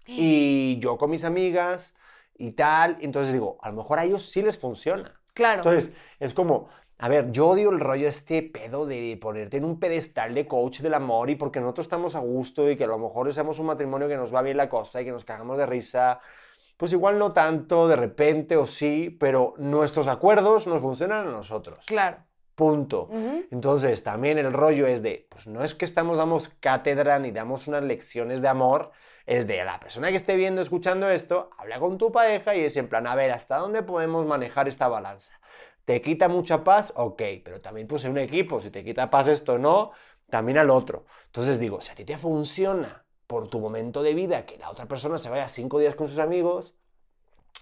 y yo con mis amigas y tal. Entonces digo, a lo mejor a ellos sí les funciona. Claro. Entonces, es como, a ver, yo odio el rollo este pedo de ponerte en un pedestal de coach del amor y porque nosotros estamos a gusto y que a lo mejor seamos un matrimonio que nos va bien la cosa y que nos cagamos de risa. Pues igual no tanto, de repente o sí, pero nuestros acuerdos nos funcionan a nosotros. claro. Punto. Entonces, también el rollo es de, pues no es que estamos, damos cátedra ni damos unas lecciones de amor, es de la persona que esté viendo, escuchando esto, habla con tu pareja y es en plan, a ver, ¿hasta dónde podemos manejar esta balanza? ¿Te quita mucha paz? Ok, pero también pues en un equipo, si te quita paz esto no, también al otro. Entonces digo, si a ti te funciona por tu momento de vida que la otra persona se vaya cinco días con sus amigos,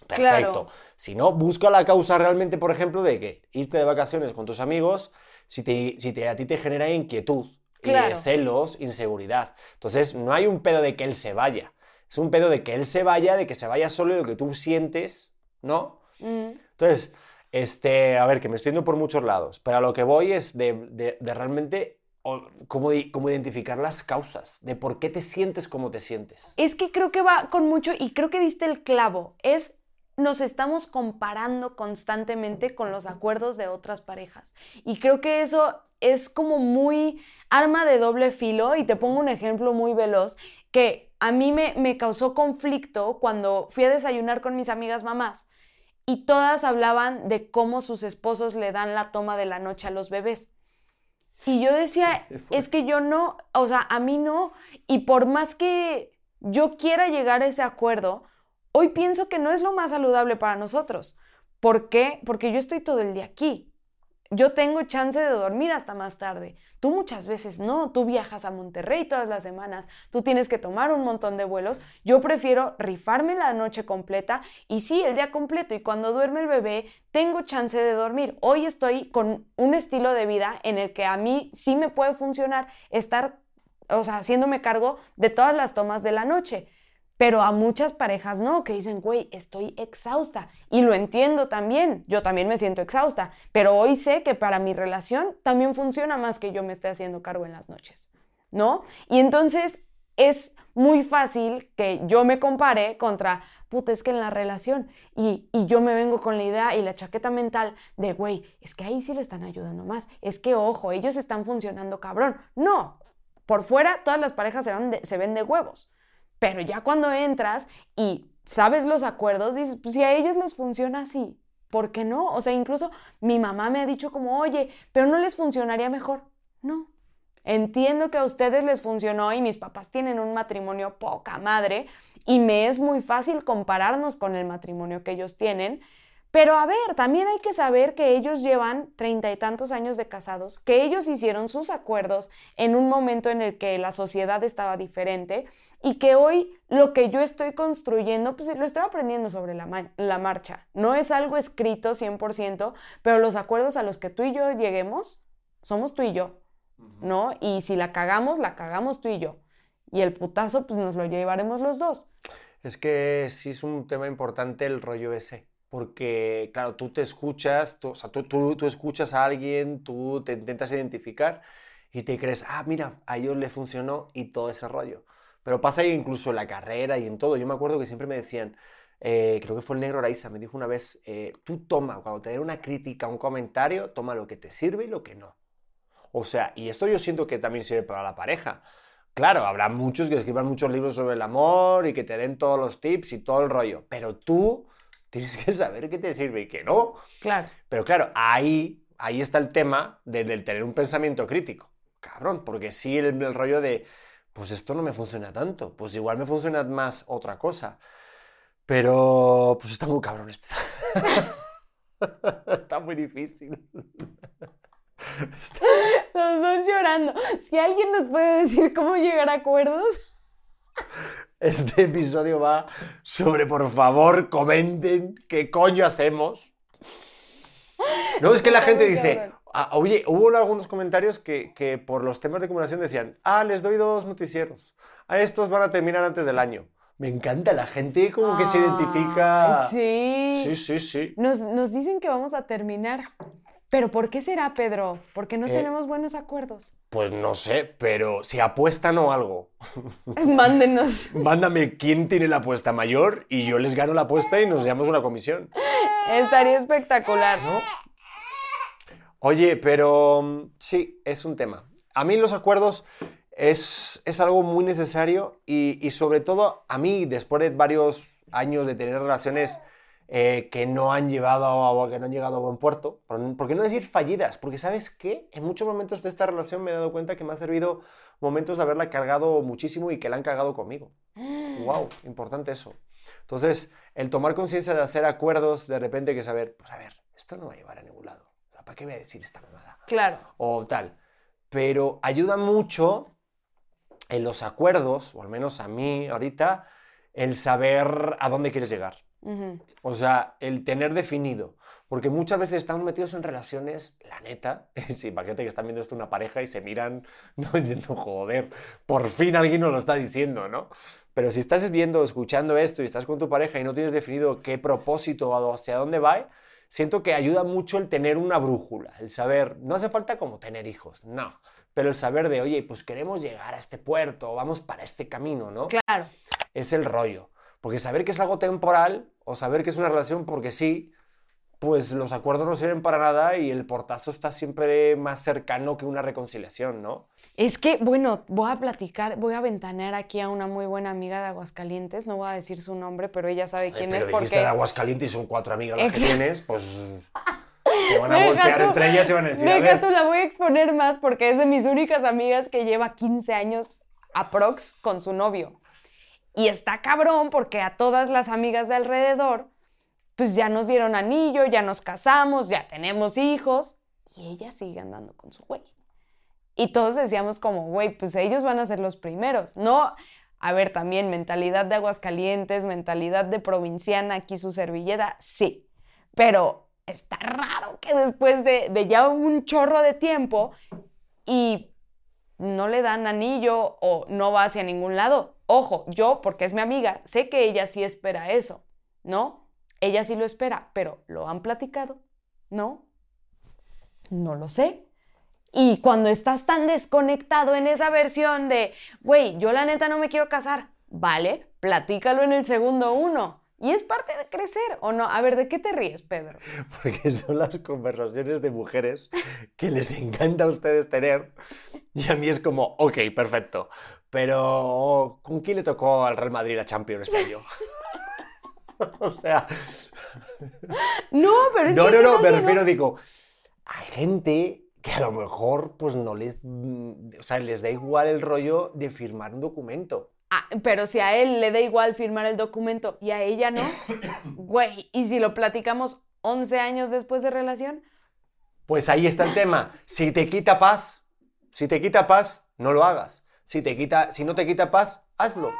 Perfecto. Claro. Si no, busca la causa realmente, por ejemplo, de que irte de vacaciones con tus amigos, si, te, si te- a ti te genera inquietud, Claro. celos, inseguridad. Entonces, no hay un pedo de que él se vaya. Es un pedo de que él se vaya, de que se vaya solo y de que tú sientes, ¿no? Mm, Entonces, este, a ver, que me estoy yendo por muchos lados, pero a lo que voy es de, de- de realmente o, cómo, identificar las causas, de por qué te sientes como te sientes. Es que creo que va con mucho, y creo que diste el clavo, es nos estamos comparando constantemente con los acuerdos de otras parejas. Y creo que eso es como muy arma de doble filo, y te pongo un ejemplo muy veloz, que a mí me, me causó conflicto cuando fui a desayunar con mis amigas mamás, y todas hablaban de cómo sus esposos le dan la toma de la noche a los bebés. Y yo decía, es que yo no, o sea, a mí no, y por más que yo quiera llegar a ese acuerdo, hoy pienso que no es lo más saludable para nosotros. ¿Por qué? Porque yo estoy todo el día aquí. Yo tengo chance de dormir hasta más tarde. Tú muchas veces no. Tú viajas a Monterrey todas las semanas. Tú tienes que tomar un montón de vuelos. Yo prefiero rifarme la noche completa y sí, el día completo. Y cuando duerme el bebé, tengo chance de dormir. Hoy estoy con un estilo de vida en el que a mí sí me puede funcionar estar, o sea, haciéndome cargo de todas las tomas de la noche. Pero a muchas parejas no, que dicen, güey, estoy exhausta. Y lo entiendo también, yo también me siento exhausta, pero hoy sé que para mi relación también funciona más que yo me esté haciendo cargo en las noches, ¿no? Y entonces es muy fácil que yo me compare contra, puta, es que en la relación, y, y yo me vengo con la idea y la chaqueta mental de, güey, es que ahí sí le están ayudando más, es que, ojo, ellos están funcionando cabrón. No, por fuera todas las parejas se, van se ven de huevos. Pero ya cuando entras y sabes los acuerdos, dices, pues si a ellos les funciona así, ¿por qué no? O sea, incluso mi mamá me ha dicho como, oye, pero no les funcionaría mejor. No. Entiendo que a ustedes les funcionó y mis papás tienen un matrimonio poca madre y me es muy fácil compararnos con el matrimonio que ellos tienen. Pero a ver, también hay que saber que ellos llevan treinta y tantos años de casados, que ellos hicieron sus acuerdos en un momento en el que la sociedad estaba diferente y que hoy lo que yo estoy construyendo, pues lo estoy aprendiendo sobre la, la marcha. No es algo escrito 100%, pero los acuerdos a los que tú y yo lleguemos, somos tú y yo, ¿no? Y si la cagamos, la cagamos tú y yo. Y el putazo, pues nos lo llevaremos los dos. Es que sí es un tema importante el rollo ese porque, claro, tú te escuchas, tú, o sea, tú, tú, escuchas a alguien, tú te intentas identificar y te crees, ah, mira, a ellos le funcionó y todo ese rollo. Pero pasa incluso en la carrera y en todo. Yo me acuerdo que siempre me decían, eh, creo que fue el negro Araiza, me dijo una vez, eh, tú toma, cuando te den una crítica, un comentario, toma lo que te sirve y lo que no. O sea, y esto yo siento que también sirve para la pareja. Claro, habrá muchos que escriban muchos libros sobre el amor y que te den todos los tips y todo el rollo, pero tú tienes que saber qué te sirve y qué no. Claro. Pero claro, ahí, ahí está el tema de, del tener un pensamiento crítico. Cabrón, porque sí el, el, rollo de, pues esto no me funciona tanto, pues igual me funciona más otra cosa. Pero, pues está muy cabrón esto. está muy difícil. Los dos llorando. Si alguien nos puede decir cómo llegar a acuerdos. Este episodio va sobre, por favor, comenten qué coño hacemos. No, es que la gente dice, ah, oye, hubo algunos comentarios que, que, por los temas de comunicación decían, ah, les doy dos noticieros, a estos van a terminar antes del año. Me encanta, la gente como que se identifica. Sí. Sí, sí, sí. Nos, nos dicen que vamos a terminar pero ¿por qué será, Pedro? ¿Por qué no eh, tenemos buenos acuerdos? Pues no sé, pero si apuestan o algo. Mándenos. Mándame quién tiene la apuesta mayor y yo les gano la apuesta y nos llevamos una comisión. Estaría espectacular, ¿no? Oye, pero mm, sí, es un tema. A mí los acuerdos es, es algo muy necesario y, y sobre todo a mí, después de varios años de tener relaciones eh, que no han llevado a, que no han llegado a buen puerto. ¿Por qué no decir fallidas? Porque sabes qué, en muchos momentos de esta relación me he dado cuenta que me ha servido momentos de haberla cargado muchísimo y que la han cargado conmigo. ¡Wow! Importante eso. Entonces, el tomar conciencia de hacer acuerdos de repente que saber, pues a ver, esto no va a llevar a ningún lado. ¿Para qué voy a decir esta mamada? Claro. O tal. Pero ayuda mucho en los acuerdos, o al menos a mí ahorita, el saber a dónde quieres llegar. O sea, el tener definido. Porque muchas veces estamos metidos en relaciones, la neta, sí, imagínate que están viendo esto una pareja y se miran, no diciendo, joder, por fin alguien nos lo está diciendo, ¿no? Pero si estás viendo, escuchando esto y estás con tu pareja y no tienes definido qué propósito o hacia dónde va, siento que ayuda mucho el tener una brújula, el saber, no hace falta como tener hijos, no, pero el saber de, oye, pues queremos llegar a este puerto, vamos para este camino, ¿no? Claro. Es el rollo. Porque saber que es algo temporal o saber que es una relación porque sí, pues los acuerdos no sirven para nada y el portazo está siempre más cercano que una reconciliación, ¿no? Es que, bueno, voy a platicar, voy a ventanear aquí a una muy buena amiga de Aguascalientes, no voy a decir su nombre, pero ella sabe quién es porque... de Aguascalientes y son cuatro amigas las que tienes, pues... Se van a voltear entre ellas y van a decir, Deja a ver. tú, la voy a exponer más porque es de mis únicas amigas que lleva 15 años aprox con su novio. Y está cabrón porque a todas las amigas de alrededor, pues ya nos dieron anillo, ya nos casamos, ya tenemos hijos, y ella sigue andando con su güey. Y todos decíamos como, güey, pues ellos van a ser los primeros. No, a ver, también mentalidad de Aguascalientes, mentalidad de provinciana, aquí su servilleta, sí. Pero está raro que después de, de ya un chorro de tiempo y no le dan anillo o no va hacia ningún lado. Ojo, yo, porque es mi amiga, sé que ella sí espera eso, ¿no? Ella sí lo espera, pero ¿lo han platicado? ¿No? No lo sé. Y cuando estás tan desconectado en esa versión de, güey, yo la neta no me quiero casar, vale, platícalo en el segundo uno. Y es parte de crecer, ¿o no? A ver, ¿de qué te ríes, Pedro? Porque son las conversaciones de mujeres que les encanta a ustedes tener. Y a mí es como, ok, perfecto. Pero, ¿con quién le tocó al Real Madrid a Champions este o sea, No, pero es no, que. no, ¿qué no, tal me refiero, digo, hay gente que a lo mejor pues no les, mm, o sea, les da igual el rollo de firmar un documento. Ah, pero si a él le da igual firmar el documento y a ella no, güey, ¿y si lo platicamos 11 años después de relación? Pues ahí está el tema. Si te quita paz, si te quita paz, no lo hagas. Si, te quita, si no te quita paz, hazlo.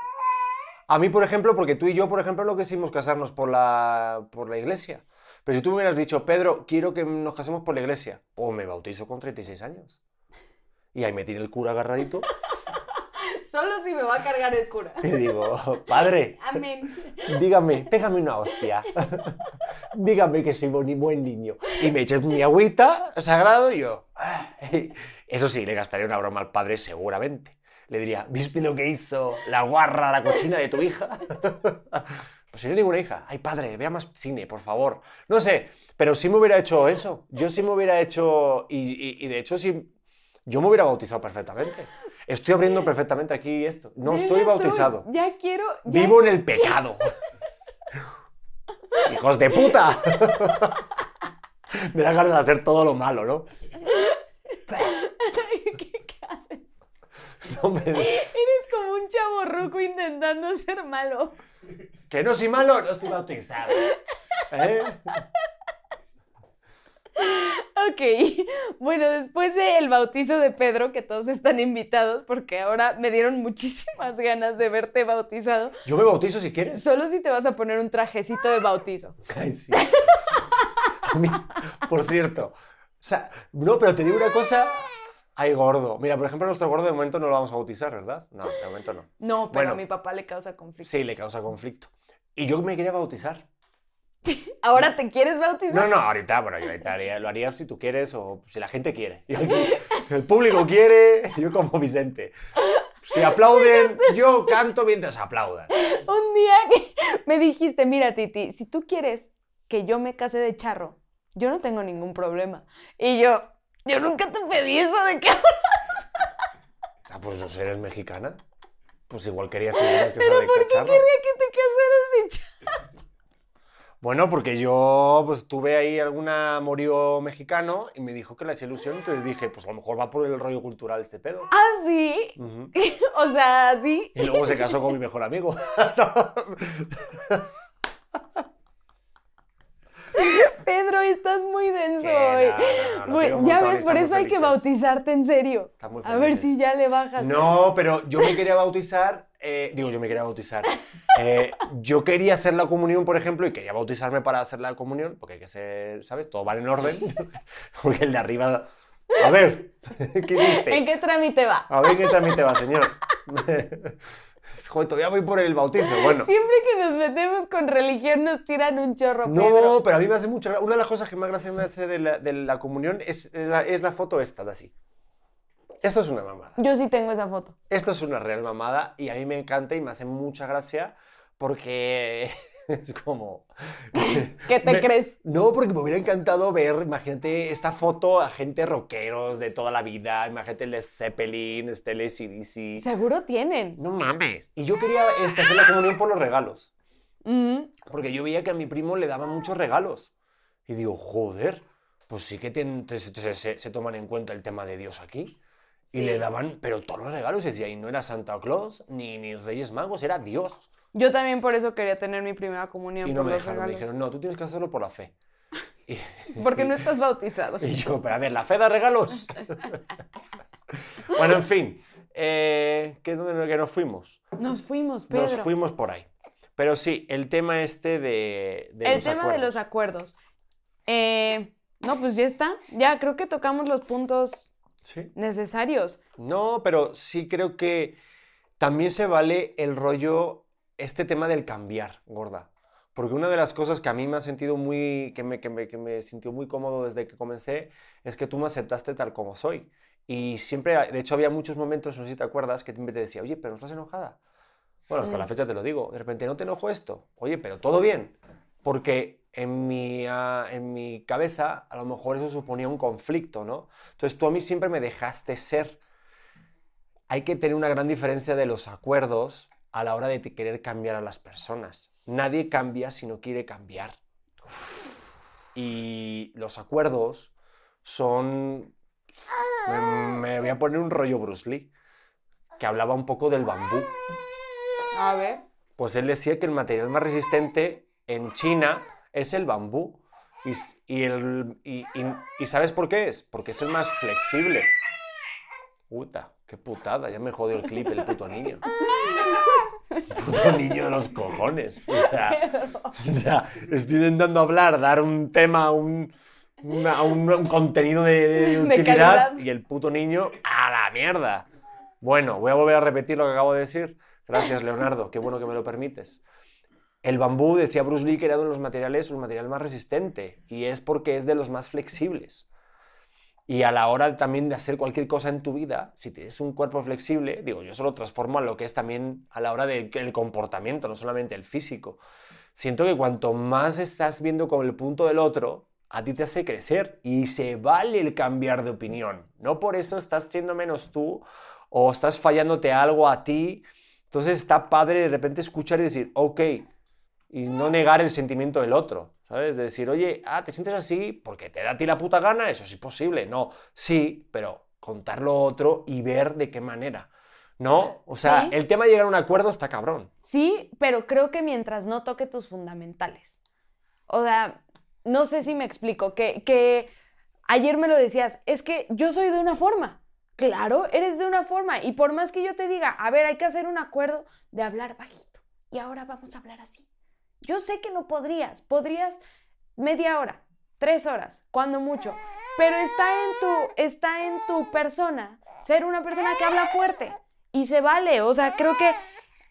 A mí, por ejemplo, porque tú y yo, por ejemplo, no quisimos casarnos por la, por la iglesia. Pero si tú me hubieras dicho, Pedro, quiero que nos casemos por la iglesia, o me bautizo con 36 años. Y ahí me tiene el cura agarradito Solo si me va a cargar el cura. y digo, padre, Amén. dígame, pégame una hostia. dígame que soy buen, buen niño. Y me eches mi agüita sagrado y yo... "Ah". Eso sí, le gastaría una broma al padre seguramente. Le diría, ¿viste lo que hizo la guarra, la cochina de tu hija? Pues si no ninguna hija. Ay, padre, vea más cine, por favor. No sé, pero sí me hubiera hecho eso. Yo sí me hubiera hecho... Y, y- y de hecho sí... Yo me hubiera bautizado perfectamente. Estoy abriendo perfectamente aquí esto. No estoy bautizado. Ya quiero. ya- Vivo en el pecado. ¡Hijos de puta! Me da ganas de hacer todo lo malo, ¿no? Eres como un chavo roco intentando ser malo. Que no soy malo, no estoy bautizado. ¿Eh? Ok, bueno, después del bautizo de Pedro, que todos están invitados, porque ahora me dieron muchísimas ganas de verte bautizado, Yo me bautizo si quieres. solo si te vas a poner un trajecito de bautizo. Ay, sí. A mí, por cierto. O sea, no, pero te digo una cosa. Ay, gordo. Mira, por ejemplo, nuestro gordo de momento no lo vamos a bautizar, ¿verdad? No, de momento no. No, pero Bueno. a mi papá le causa conflicto. Sí, le causa conflicto. Y yo me quería bautizar. ¿Ahora te quieres bautizar? No, no, ahorita, bueno, yo ahorita haría- lo haría si tú quieres o si la gente quiere. Yo aquí- el público quiere, yo como Vicente. Si aplauden, yo canto mientras aplaudan. Un día que me dijiste, mira, Titi, si tú quieres que yo me case de charro, yo no tengo ningún problema. Y yo, yo nunca te pedí eso de que... Ah, pues no sé, eres mexicana. Pues igual quería que me Pero ¿por qué cacharro. querría que te casaras de charro? Bueno, porque yo pues tuve ahí algún amorío mexicano y me dijo que le hacía ilusión, entonces dije, pues a lo mejor va por el rollo cultural este pedo. ¿Ah, sí? Ujú. O sea, sí. Y luego se casó con mi mejor amigo. Pedro, estás muy denso hoy. no, no, no, ya montón ves, por eso hay que bautizarte en serio. A ver si ya le bajas. No, pero yo me quería bautizar, eh, digo, yo me quería bautizar. Eh, yo quería hacer la comunión, por ejemplo, y quería bautizarme para hacer la comunión, porque hay que ser, ¿sabes? Todo va en orden. Porque el de arriba... A ver, ¿qué hiciste? ¿En qué trámite va? A ver qué trámite va, señor. Joder, todavía voy por el bautizo. Bueno. Siempre que nos metemos con religión nos tiran un chorro, No, Pedro. pero a mí me hace mucha gra- Una de las cosas que más gracia me hace de la, de la comunión es la, es la foto esta de así. Esto es una mamada. Yo sí tengo esa foto. Esto es una real mamada y a mí me encanta y me hace mucha gracia porque es como... ¿Qué te Me- crees? No, porque me hubiera encantado ver, imagínate, esta foto a gente rockeros de toda la vida, imagínate el Zeppelin, este el AC/DC. Seguro tienen. No mames. Y yo quería este, hacer la comunión por los regalos. Mm. Porque yo veía que a mi primo le daban muchos regalos. Y digo, joder, pues sí que ten- te- se, se- se toman en cuenta el tema de Dios aquí. Y le daban, pero todos los regalos, y decía, y no era Santa Claus ni, ni Reyes Magos, era Dios. Yo también por eso quería tener mi primera comunión Y no por me los dejaron, me dijeron, no, tú tienes que hacerlo por la fe. Y, Porque no estás bautizado. y yo, pero a ver, ¿la fe da regalos? bueno, en fin, eh, ¿qué, dónde que nos fuimos? Nos fuimos, Pedro. Nos fuimos por ahí. Pero sí, el tema este de, de El los tema de los acuerdos. Eh, no, pues ya está. Ya creo que tocamos los puntos Sí. necesarios. No, pero sí creo que también se vale el rollo, este tema del cambiar, gorda. Porque una de las cosas que a mí me ha sentido muy, que me, que me, que me sintió muy cómodo desde que comencé, es que tú me aceptaste tal como soy. Y siempre, de hecho, había muchos momentos, no sé si te acuerdas, que siempre te decía, oye, pero no estás enojada. Bueno, hasta la Mm. fecha te lo digo, de repente no te enojo esto, oye, pero todo bien. Porque en mi, ah, en mi cabeza a lo mejor eso suponía un conflicto, ¿no? Entonces tú a mí siempre me dejaste ser. Hay que tener una gran diferencia de los acuerdos a la hora de querer cambiar a las personas. Nadie cambia si no quiere cambiar. Y los acuerdos son... Me, me voy a poner un rollo Bruce Lee, que hablaba un poco del bambú. A ver. Pues él decía que el material más resistente en China es el bambú. Y, y el, y, y- y ¿sabes por qué es? Porque es el más flexible. Puta, qué putada, ya me jodió el clip el puto niño. Puto niño de los cojones. O sea, o sea, estoy intentando hablar, dar un tema, un, una- un, un contenido de, utilidad y el puto niño a la mierda. Bueno, voy a volver a repetir lo que acabo de decir. Gracias, Leonardo, qué bueno que me lo permites. El bambú, decía Bruce Lee, que era uno de los materiales, un material más resistente, y es porque es de los más flexibles. Y a la hora también de hacer cualquier cosa en tu vida, si tienes un cuerpo flexible, digo, yo eso lo transformo a lo que es también a la hora del comportamiento, no solamente el físico. Siento que cuanto más estás viendo con el punto del otro, a ti te hace crecer y se vale el cambiar de opinión. No por eso estás siendo menos tú o estás fallándote algo a ti. Entonces está padre de repente escuchar y decir, ok, y no negar el sentimiento del otro, ¿sabes? De decir, oye, ah, ¿te sientes así porque te da a ti la puta gana? Eso es imposible. No, sí, pero contar lo otro y ver de qué manera, ¿no? O sea, Sí. el tema de llegar a un acuerdo está cabrón. Sí, pero creo que mientras no toque tus fundamentales. O sea, no sé si me explico, que, que ayer me lo decías, es que yo soy de una forma. Claro, eres de una forma. Y por más que yo te diga, a ver, hay que hacer un acuerdo de hablar bajito. Y ahora vamos a hablar así. Yo sé que no podrías. Podrías media hora, tres horas, cuando mucho. Pero está en tu, está en tu persona ser una persona que habla fuerte. Y se vale. O sea, creo que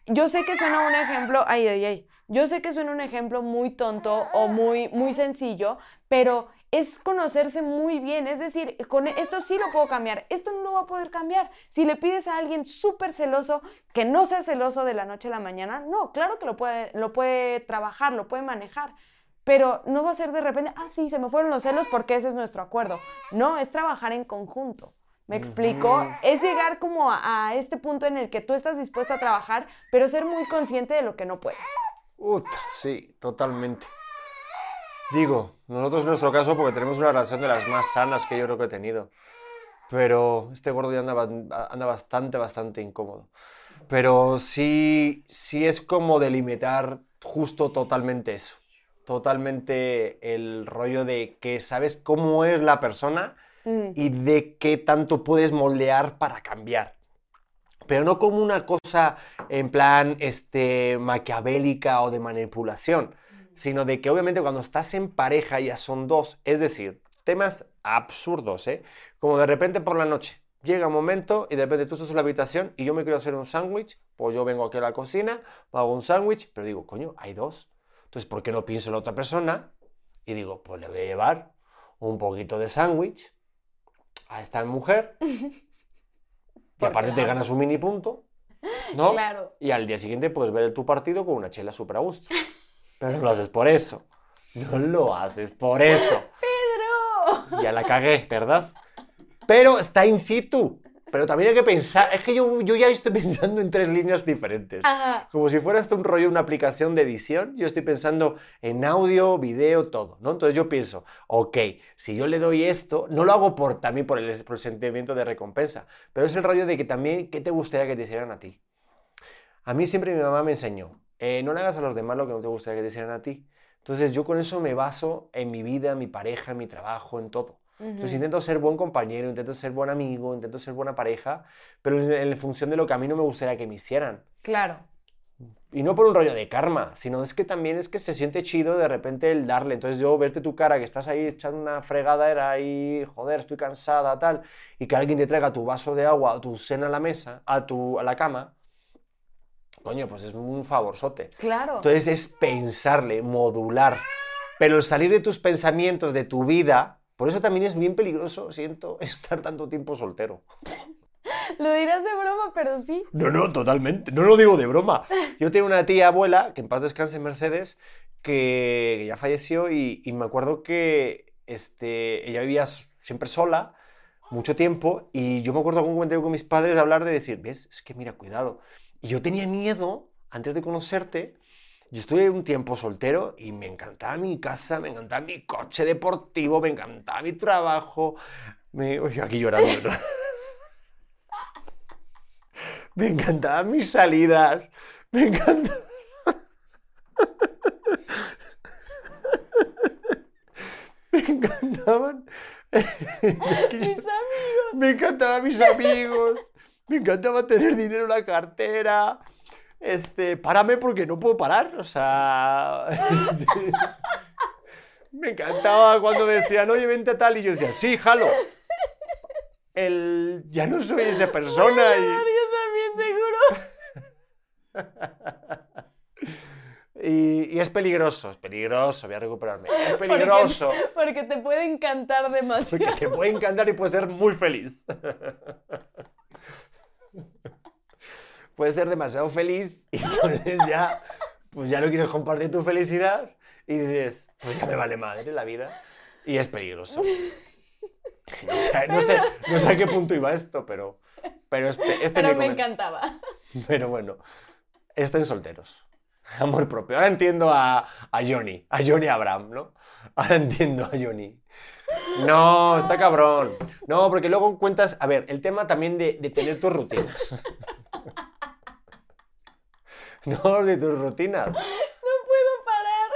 yo sé que suena un ejemplo, ay, ay, ay. Yo sé que suena un ejemplo muy tonto o muy, muy sencillo, pero es conocerse muy bien. Es decir, con esto sí lo puedo cambiar, esto no lo voy a poder cambiar. Si le pides a alguien súper celoso que no sea celoso de la noche a la mañana, no, claro que lo puede, lo puede trabajar, lo puede manejar. Pero no va a ser de repente, ah, sí, se me fueron los celos porque ese es nuestro acuerdo. No, es trabajar en conjunto. ¿Me explico? Es llegar como a, a este punto en el que tú estás dispuesto a trabajar, pero ser muy consciente de lo que no puedes. Uta, sí, totalmente. Digo, nosotros en nuestro caso, porque tenemos una relación de las más sanas que yo creo que he tenido. Pero este gordo ya anda, ba- anda bastante, bastante incómodo. Pero sí, sí es como delimitar justo totalmente eso. Totalmente el rollo de que sabes cómo es la persona Mm, y de qué tanto puedes moldear para cambiar. Pero no como una cosa en plan este, maquiavélica o de manipulación, sino de que obviamente cuando estás en pareja ya son dos, es decir, temas absurdos, ¿eh? Como de repente por la noche llega un momento y de repente tú estás en la habitación y yo me quiero hacer un sándwich, pues yo vengo aquí a la cocina, me hago un sándwich, pero digo, coño, hay dos. Entonces, ¿por qué no pienso en la otra persona? Y digo, pues le voy a llevar un poquito de sándwich a esta mujer y aparte te ganas un mini punto, ¿no? Claro. Y al día siguiente puedes ver tu partido con una chela súper a gusto. Pero no lo haces por eso. No lo haces por eso. ¡Pedro! Ya la cagué, ¿verdad? Pero está in situ. Pero también hay que pensar. Es que yo, yo ya estoy pensando en tres líneas diferentes. Ajá. Como si fuera esto un rollo, una aplicación de edición, yo estoy pensando en audio, video, todo, ¿no? Entonces yo pienso, ok, si yo le doy esto, no lo hago por, también por el, por el sentimiento de recompensa, pero es el rollo de que también, ¿qué te gustaría que te hicieran a ti? A mí siempre mi mamá me enseñó, eh, no le hagas a los demás lo que no te gustaría que te hicieran a ti. Entonces yo con eso me baso en mi vida, en mi pareja, en mi trabajo, en todo. Entonces intento ser buen compañero, intento ser buen amigo, intento ser buena pareja, pero en, en función de lo que a mí no me gustaría que me hicieran. Claro. Y no por un rollo de karma, sino es que también es que se siente chido de repente el darle. Entonces yo verte tu cara, que estás ahí echando una fregadera ahí, joder, estoy cansada, tal, y que alguien te traiga tu vaso de agua o tu cena a la mesa, a, tu, a la cama, coño, pues es un favorzote. Claro. Entonces es pensarle, modular. Pero el salir de tus pensamientos, de tu vida, por eso también es bien peligroso, siento, estar tanto tiempo soltero. Lo dirás de broma, pero sí. No, no, totalmente. No lo digo de broma. Yo tengo una tía abuela, que en paz descanse Mercedes, que, ya falleció y, y me acuerdo que este, ella vivía siempre sola, mucho tiempo, y yo me acuerdo algún comentario con mis padres de hablar de decir, ves, es que mira, cuidado. Y yo tenía miedo, antes de conocerte, yo estuve un tiempo soltero y me encantaba mi casa, me encantaba mi coche deportivo, me encantaba mi trabajo. Me, Uy, aquí llorando. ¿no? Me encantaban mis salidas. Me encanta. Me encantaban. Mis amigos. Me encantaban mis amigos. Me encantaba tener dinero en la cartera. Este, párame porque no puedo parar. O sea. Me encantaba cuando me decían, oye, vente a tal. Y yo decía, sí, jalo. El, ya no soy esa persona. y- Yo también, seguro. Y, y es peligroso, es peligroso, voy a recuperarme. Es peligroso. Porque, porque te puede encantar demasiado. Porque te puede encantar y puedes ser muy feliz. Puedes ser demasiado feliz y entonces ya, pues ya no quieres compartir tu felicidad y dices, pues ya me vale madre la vida. Y es peligroso. No sé, no sé, no sé a qué punto iba esto, pero, pero este, este Pero me encantaba. Pero bueno, estén solteros. Amor propio. Ahora entiendo a, a Johnny, a Johnny Abraham, ¿no? Ahora entiendo a Johnny. No, está cabrón. No, porque luego cuentas, a ver, el tema también de, de tener tus rutinas. No, de tus rutinas. No puedo parar.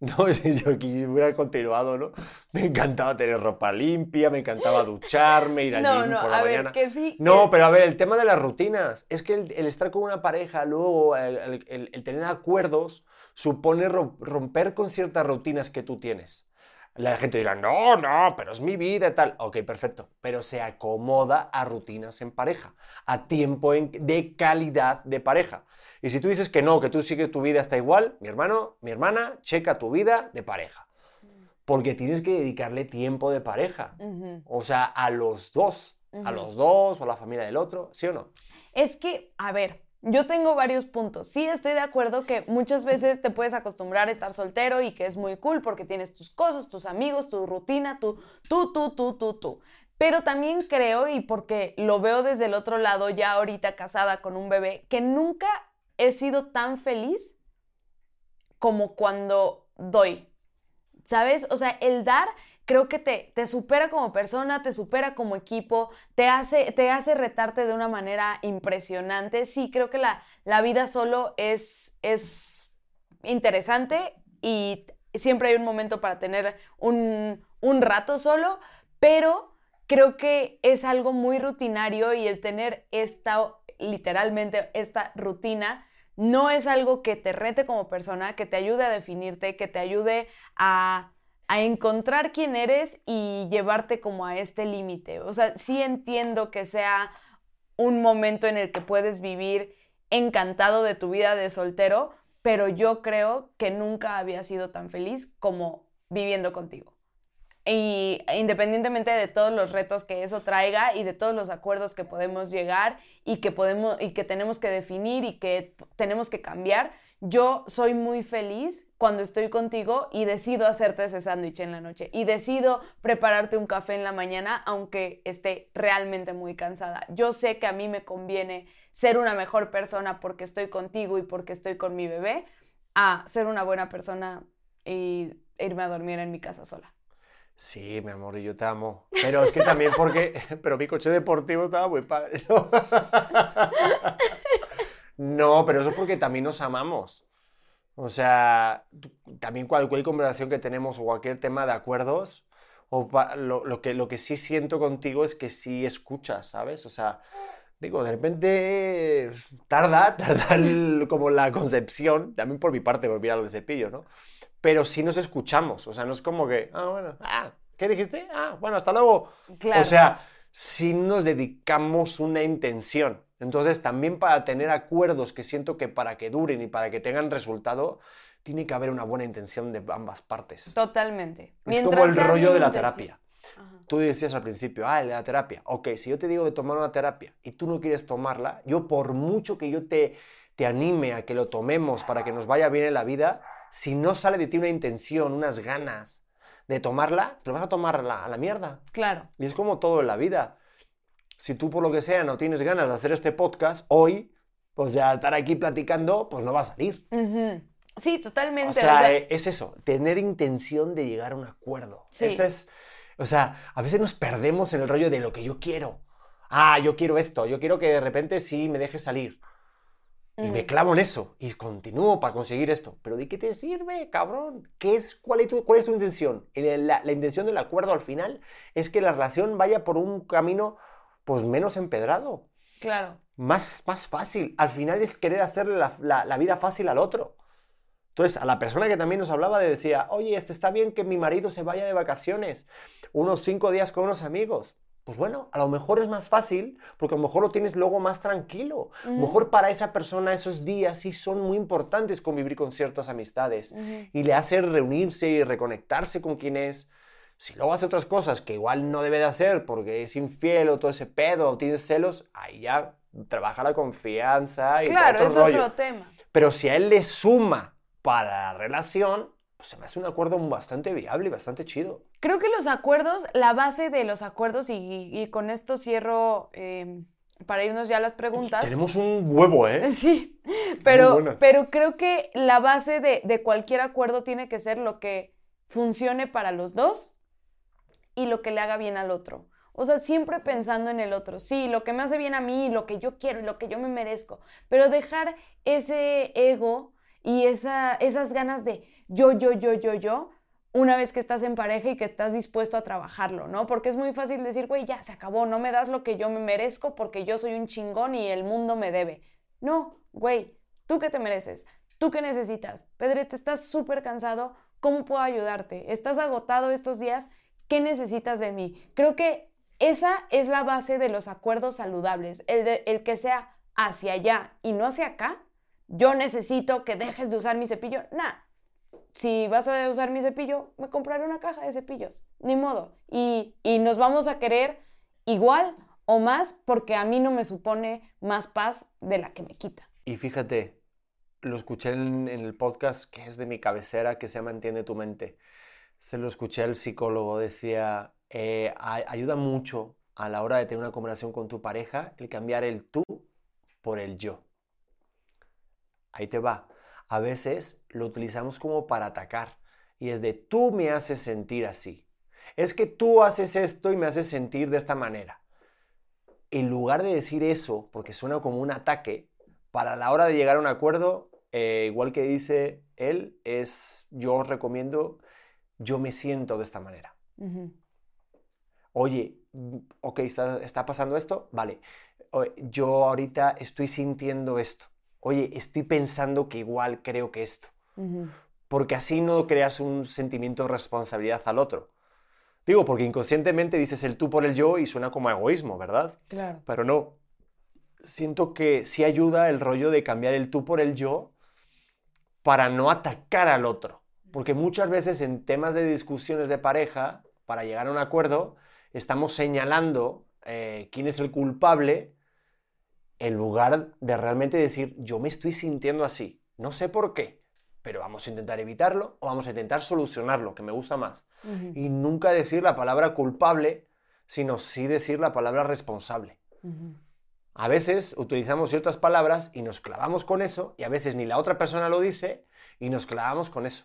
No, si yo hubiera continuado, ¿no? Me encantaba tener ropa limpia, me encantaba ducharme, ir al No, gym no, por la a ver, mañana. que sí. No, que- pero a ver, el tema de las rutinas. Es que el, el estar con una pareja, luego el- el- el tener acuerdos, supone ro- romper con ciertas rutinas que tú tienes. La gente dirá, no, no, pero es mi vida y tal. Ok, perfecto. Pero se acomoda a rutinas en pareja, a tiempo en- de calidad de pareja. Y si tú dices que no, que tú sigues tu vida hasta igual, mi hermano, mi hermana, checa tu vida de pareja. Porque tienes que dedicarle tiempo de pareja. O sea, a los dos. A los dos o a la familia del otro, ¿sí o no? Es que, a ver, yo tengo varios puntos. Sí, estoy de acuerdo que muchas veces te puedes acostumbrar a estar soltero y que es muy cool porque tienes tus cosas, tus amigos, tu rutina, tú, tú, tú, tú, tú, tú. Pero también creo, y porque lo veo desde el otro lado, ya ahorita casada con un bebé, que nunca he sido tan feliz como cuando doy. ¿Sabes? O sea, el dar creo que te, te supera como persona, te supera como equipo, te hace, te hace retarte de una manera impresionante. Sí, creo que la, la vida solo es, es interesante y siempre hay un momento para tener un, un rato solo, pero creo que es algo muy rutinario y el tener esta, literalmente, esta rutina no es algo que te rete como persona, que te ayude a definirte, que te ayude a, a encontrar quién eres y llevarte como a este límite. O sea, sí entiendo que sea un momento en el que puedes vivir encantado de tu vida de soltero, pero yo creo que nunca había sido tan feliz como viviendo contigo. Y independientemente de todos los retos que eso traiga y de todos los acuerdos que podemos llegar y que podemos y que tenemos que definir y que tenemos que cambiar, yo soy muy feliz cuando estoy contigo y decido hacerte ese sándwich en la noche y decido prepararte un café en la mañana aunque esté realmente muy cansada. Yo sé que a mí me conviene ser una mejor persona porque estoy contigo y porque estoy con mi bebé a ser una buena persona y irme a dormir en mi casa sola. Sí, mi amor, yo te amo. Pero es que también porque, pero mi coche deportivo estaba muy padre. ¿no? No, pero eso es porque también nos amamos. O sea, también cualquier conversación que tenemos o cualquier tema de acuerdos, o lo, lo que, lo que sí siento contigo es que sí escuchas, ¿sabes? O sea, digo, de repente tarda, tarda el- como la concepción, también por mi parte, volví a lo de cepillo, ¿no? Pero sí nos escuchamos, o sea, no es como que, ah, bueno, ah, ¿qué dijiste? Ah, bueno, hasta luego. Claro. O sea, si nos dedicamos una intención. Entonces, también para tener acuerdos que siento que para que duren y para que tengan resultado, tiene que haber una buena intención de ambas partes. Totalmente. Es como Mientras el sea rollo de la terapia. Ajá. Tú decías al principio, ah, la terapia. Ok, si yo te digo de tomar una terapia y tú no quieres tomarla, yo por mucho que yo te, te anime a que lo tomemos para que nos vaya bien en la vida, si no sale de ti una intención, unas ganas de tomarla, te lo vas a tomar a la, a la mierda. Claro. Y es como todo en la vida. Si tú por lo que sea no tienes ganas de hacer este podcast, hoy, pues ya estar aquí platicando, pues no va a salir. Ujú. Sí, totalmente. O sea, eh, es eso, tener intención de llegar a un acuerdo. Sí. Ese es, o sea, a veces nos perdemos en el rollo de lo que yo quiero. Ah, yo quiero esto, yo quiero que de repente sí me dejes salir. Y me clavo en eso y continúo para conseguir esto. Pero ¿de qué te sirve, cabrón? ¿Qué es, cuál, es tu, cuál es tu intención? La, la intención del acuerdo al final es que la relación vaya por un camino pues menos empedrado, Claro. más, más fácil. Al final es querer hacerle la, la- la vida fácil al otro. Entonces, a la persona que también nos hablaba de decía, oye, esto está bien que mi marido se vaya de vacaciones, unos cinco días con unos amigos. Pues bueno, a lo mejor es más fácil porque a lo mejor lo tienes luego más tranquilo. A lo mejor para esa persona esos días sí son muy importantes convivir con ciertas amistades y le hace reunirse y reconectarse con quien es. Si luego hace otras cosas que igual no debe de hacer porque es infiel o todo ese pedo o tienes celos, ahí ya trabaja la confianza y todo Claro, otro es rollo. otro tema. Pero si a él le suma para la relación, pues se me hace un acuerdo bastante viable y bastante chido. Creo que los acuerdos, la base de los acuerdos, y, y con esto cierro eh, para irnos ya a las preguntas. Tenemos un huevo, ¿eh? Sí, pero, pero creo que la base de, de cualquier acuerdo tiene que ser lo que funcione para los dos y lo que le haga bien al otro. O sea, siempre pensando en el otro. Sí, lo que me hace bien a mí, lo que yo quiero y lo que yo me merezco. Pero dejar ese ego y esa, esas ganas de yo, yo, yo, yo, yo, una vez que estás en pareja y que estás dispuesto a trabajarlo, ¿no? Porque es muy fácil decir, güey, ya se acabó, no me das lo que yo me merezco porque yo soy un chingón y el mundo me debe. No, güey, ¿tú qué te mereces? ¿Tú qué necesitas? Pedrete, estás súper cansado, ¿cómo puedo ayudarte? ¿Estás agotado estos días? ¿Qué necesitas de mí? Creo que esa es la base de los acuerdos saludables, el, el que sea hacia allá y no hacia acá. Yo necesito que dejes de usar mi cepillo. Nah, si vas a usar mi cepillo, me compraré una caja de cepillos. Ni modo. Y, y nos vamos a querer igual o más porque a mí no me supone más paz de la que me quita. Y fíjate, lo escuché en, el podcast que es de mi cabecera, que se llama Entiende tu mente. Se lo escuché al psicólogo, decía, eh, ayuda mucho a la hora de tener una conversación con tu pareja el cambiar el tú por el yo. Ahí te va. A veces lo utilizamos como para atacar y es de tú me haces sentir así. Es que tú haces esto y me haces sentir de esta manera. En lugar de decir eso, porque suena como un ataque, para la hora de llegar a un acuerdo, eh, igual que dice él, es yo os recomiendo, yo me siento de esta manera. Oye, ok, está, está pasando esto, vale. Yo ahorita estoy sintiendo esto. Oye, estoy pensando que igual creo que esto. Porque así no creas un sentimiento de responsabilidad al otro. Digo, porque inconscientemente dices el tú por el yo y suena como egoísmo, ¿verdad? Claro. Pero no. Siento que sí ayuda el rollo de cambiar el tú por el yo para no atacar al otro. Porque muchas veces en temas de discusiones de pareja, para llegar a un acuerdo, estamos señalando eh, quién es el culpable en lugar de realmente decir, yo me estoy sintiendo así. No sé por qué, pero vamos a intentar evitarlo o vamos a intentar solucionarlo, que me gusta más. Ujú. Y nunca decir la palabra culpable, sino sí decir la palabra responsable. Ujú. A veces utilizamos ciertas palabras y nos clavamos con eso, y a veces ni la otra persona lo dice y nos clavamos con eso.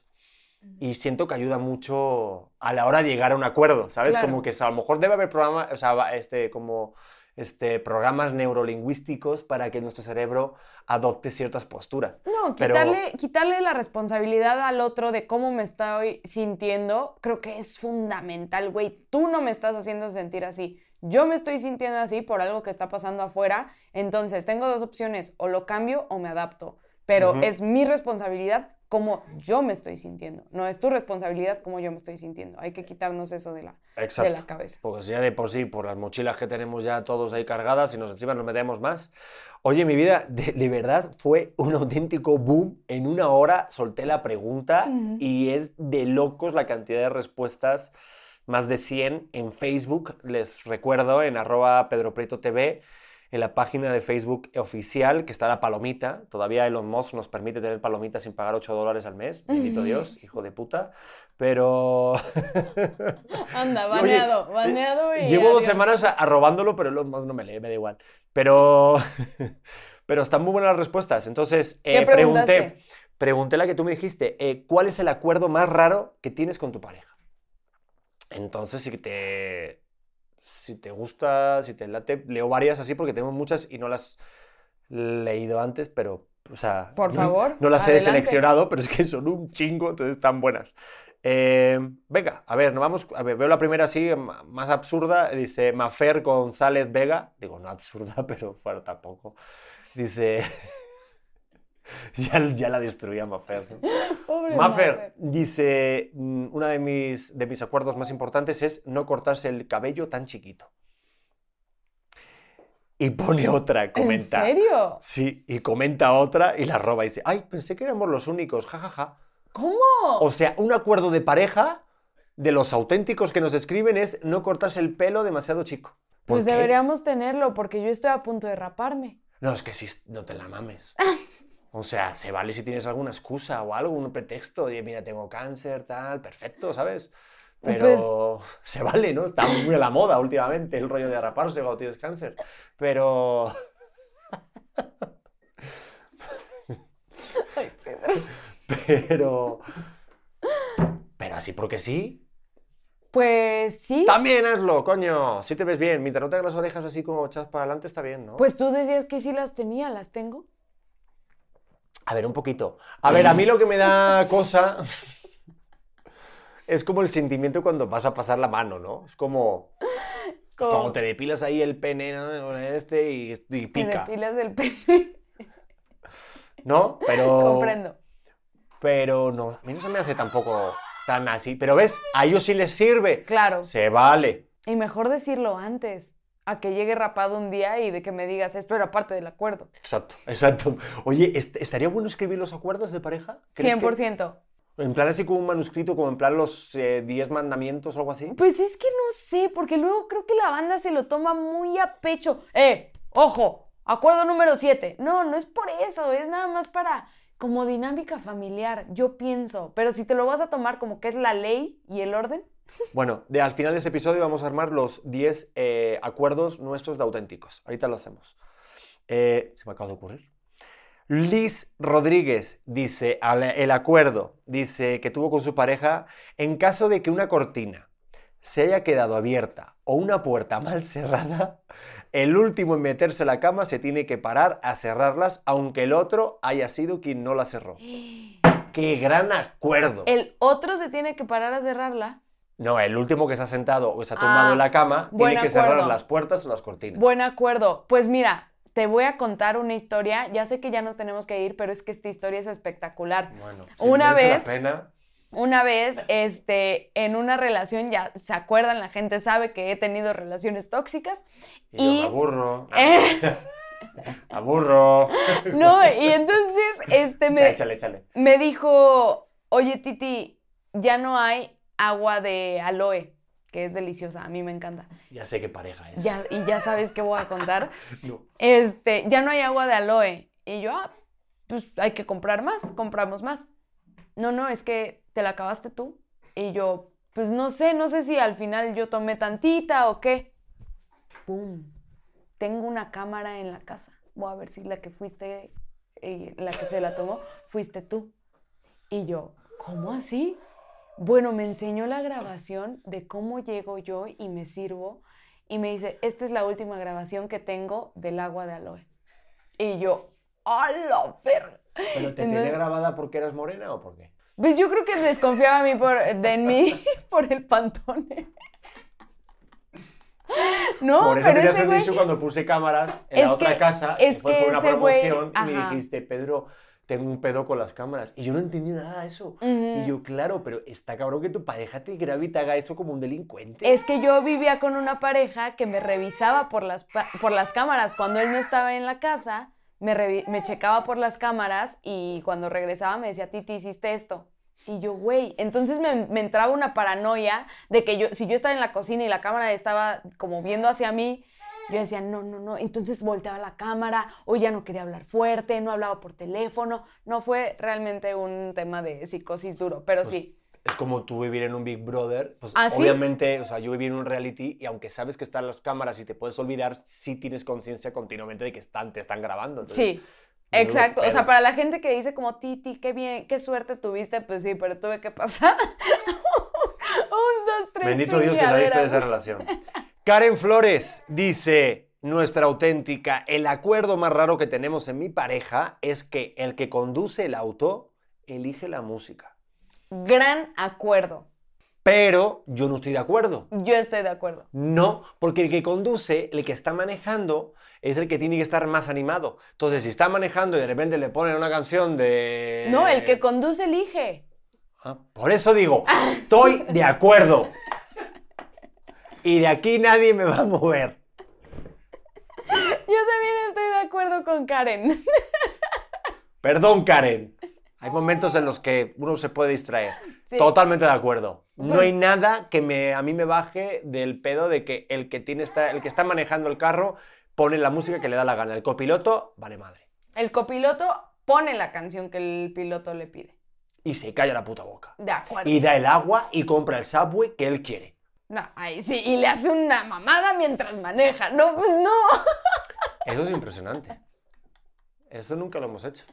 Y siento que ayuda mucho a la hora de llegar a un acuerdo, ¿sabes? Claro. Como que a lo mejor debe haber programas, o sea, este, como este, programas neurolingüísticos para que nuestro cerebro adopte ciertas posturas. No, Pero- quitarle, quitarle la responsabilidad al otro de cómo me estoy sintiendo, creo que es fundamental, güey. Tú no me estás haciendo sentir así. Yo me estoy sintiendo así por algo que está pasando afuera. Entonces, tengo dos opciones, o lo cambio o me adapto. Pero es mi responsabilidad cómo yo me estoy sintiendo. No es tu responsabilidad cómo yo me estoy sintiendo. Hay que quitarnos eso de la, de la cabeza. Porque si ya de por sí, por las mochilas que tenemos ya todos ahí cargadas y nos encima nos metemos más. Oye, mi vida, de, de verdad fue un auténtico boom. En una hora solté la pregunta y es de locos la cantidad de respuestas. Más de 100 en Facebook. Les recuerdo en arroba Pedro Prieto TV, en la página de Facebook oficial, que está la palomita. Todavía Elon Musk nos permite tener palomitas sin pagar 8 dólares al mes. Bendito Dios, hijo de puta. Pero... Anda, Oye, baneado, baneado y Llevo dos semanas arrobándolo, pero Elon Musk no me lee, me da igual. Pero, pero están muy buenas las respuestas. Entonces, ¿Qué eh, pregunté, pregunté la que tú me dijiste, eh, ¿cuál es el acuerdo más raro que tienes con tu pareja? Entonces, si te, si te gusta, si te late, leo varias así porque tengo muchas y no las he leído antes, pero, o sea... Por favor, No las he seleccionado, pero es que son un chingo, entonces están buenas. Eh, venga, a ver, nos vamos. A ver, veo la primera así, más absurda. Dice Mafer González Vega. Digo, no absurda, pero bueno, tampoco. Dice. ya, ya la destruía Mafer. ¿no? Pobre Mafer dice: "Mm, Uno de mis, de mis acuerdos más importantes es no cortarse el cabello tan chiquito. Y pone otra, ¿En comenta. serio? Sí, y comenta otra y la roba y dice: Ay, pensé que éramos los únicos, jajaja. ¿Cómo? O sea, un acuerdo de pareja de los auténticos que nos escriben es no cortarse el pelo demasiado chico. ¿Por Pues qué? deberíamos tenerlo porque yo estoy a punto de raparme. No, es que si no te la mames. O sea, se vale si tienes alguna excusa o algo, un pretexto. Oye, mira, tengo cáncer, tal, perfecto, ¿sabes? Pero Pues se vale, ¿no? Está muy a la moda últimamente el rollo de raparse cuando tienes cáncer. Pero, Ay, Pedro. pero, pero así porque sí. Pues sí. También hazlo, coño. Si te ves bien, mientras no te hagas las orejas así como echadas para adelante, está bien, ¿no? Pues tú decías que sí las tenía, las tengo. A ver, un poquito. A ver, a mí lo que me da cosa es como el sentimiento cuando vas a pasar la mano, ¿no? Es como, pues Como cuando te depilas ahí el pene ¿no? Este y, y te pica, depilas el pene. ¿no? Pero, Comprendo. pero no, a mí no se me hace tampoco tan así. Pero ves, a ellos sí les sirve. Claro. Se vale. Y mejor decirlo antes, a que llegue rapado un día y de que me digas, esto era parte del acuerdo. Exacto, exacto. Oye, ¿est- ¿estaría bueno escribir los acuerdos de pareja? ¿Crees que- 100%. En plan así como un manuscrito, como en plan los eh, 10 mandamientos o algo así. Pues es que no sé, porque luego creo que la banda se lo toma muy a pecho. ¡Eh! ¡Ojo! Acuerdo número 7. No, no es por eso, es nada más para como dinámica familiar, yo pienso. Pero si te lo vas a tomar como que es la ley y el orden, Bueno, de, al final de este episodio vamos a armar los 10 eh, acuerdos nuestros de auténticos. Ahorita lo hacemos. Eh, se me acaba de ocurrir. Liz Rodríguez dice al- el acuerdo, dice que tuvo con su pareja en caso de que una cortina se haya quedado abierta o una puerta mal cerrada, el último en meterse a la cama se tiene que parar a cerrarlas, aunque el otro haya sido quien no la cerró. ¡Qué gran acuerdo! el otro se tiene que parar a cerrarla. No, el último que se ha sentado o se ha tumbado Ah, en la cama tiene que cerrar las puertas o las cortinas. Buen acuerdo. Pues mira, te voy a contar una historia. Ya sé que ya nos tenemos que ir, pero es que esta historia es espectacular. Bueno, Una vez- La pena, Una vez, este, en una relación, ya se acuerdan, la gente sabe que he tenido relaciones tóxicas. y, yo me aburro. Eh, aburro. no, y entonces, este, me, Échale, échale. me dijo, oye, Titi, ya no hay agua de aloe, que es deliciosa, a mí me encanta. Ya sé qué pareja es. Ya, y ya sabes qué voy a contar. No. Este, ya no hay agua de aloe. Y yo, ah, pues hay que comprar más, compramos más. No, no, es que te la acabaste tú. Y yo, pues no sé, no sé si al final yo tomé tantita o qué. ¡Pum! Tengo una cámara en la casa. Voy a ver si la que fuiste, eh, la que se la tomó, fuiste tú. Y yo, ¿cómo así? Bueno, me enseñó la grabación de cómo llego yo y me sirvo. Y me dice, esta es la última grabación que tengo del agua de aloe. Y yo, ¡a la verga! ¿Pero te Entonces- tiene grabada porque eras morena o por qué? Pues yo creo que desconfiaba a mí por, de mí por el pantone. No, por eso pero tenías ese el dicho cuando puse cámaras en Es la otra que- casa. es y fue que por una güey- promoción y me dijiste, Pedro, tengo un pedo con las cámaras. Y yo no entendí nada de eso. Y yo, claro, pero está cabrón que tu pareja te grabe y te haga eso como un delincuente. Es que yo vivía con una pareja que me revisaba por las, por las cámaras. Cuando él no estaba en la casa, me, me checaba por las cámaras y cuando regresaba me decía, Titi, hiciste esto. Y yo, güey, entonces me, me entraba una paranoia de que yo, si yo estaba en la cocina y la cámara estaba como viendo hacia mí, yo decía, no, no, no. Entonces volteaba la cámara, o ya no quería hablar fuerte, no hablaba por teléfono. No fue realmente un tema de psicosis duro, pero Pues, sí. Es como tú vivir en un Big Brother. Pues ¿Ah, sí? obviamente, o sea, yo viví en un reality y aunque sabes que están las cámaras y te puedes olvidar, sí tienes conciencia continuamente de que están, te están grabando. Entonces, Sí. Exacto, o sea, para la gente que dice como, Titi, qué bien, qué suerte tuviste, pues sí, pero tuve que pasar un, dos, tres Bendito Dios que saliste de esa relación. Karen Flores dice, nuestra auténtica, el acuerdo más raro que tenemos en mi pareja es que el que conduce el auto elige la música. Gran acuerdo, Pero yo no estoy de acuerdo. yo estoy de acuerdo. No, porque el que conduce, el que está manejando, es el que tiene que estar más animado. Entonces, si está manejando y de repente le ponen una canción de... No, el que conduce elige. Ah, Por eso digo, estoy de acuerdo. Y de aquí nadie me va a mover. Yo también estoy de acuerdo con Karen. Perdón, Karen. Hay momentos en los que uno se puede distraer. Sí. Totalmente de acuerdo. No Pues- hay nada que me, a mí me baje del pedo de que el que, tiene está, el que está manejando el carro pone la música que le da la gana. El copiloto, vale madre. El copiloto pone la canción que el piloto le pide. Y se calla la puta boca. De acuerdo. Y da el agua y compra el subway que él quiere. No, ahí sí, y le hace una mamada mientras maneja. No, pues no. Eso es impresionante. Eso nunca lo hemos hecho.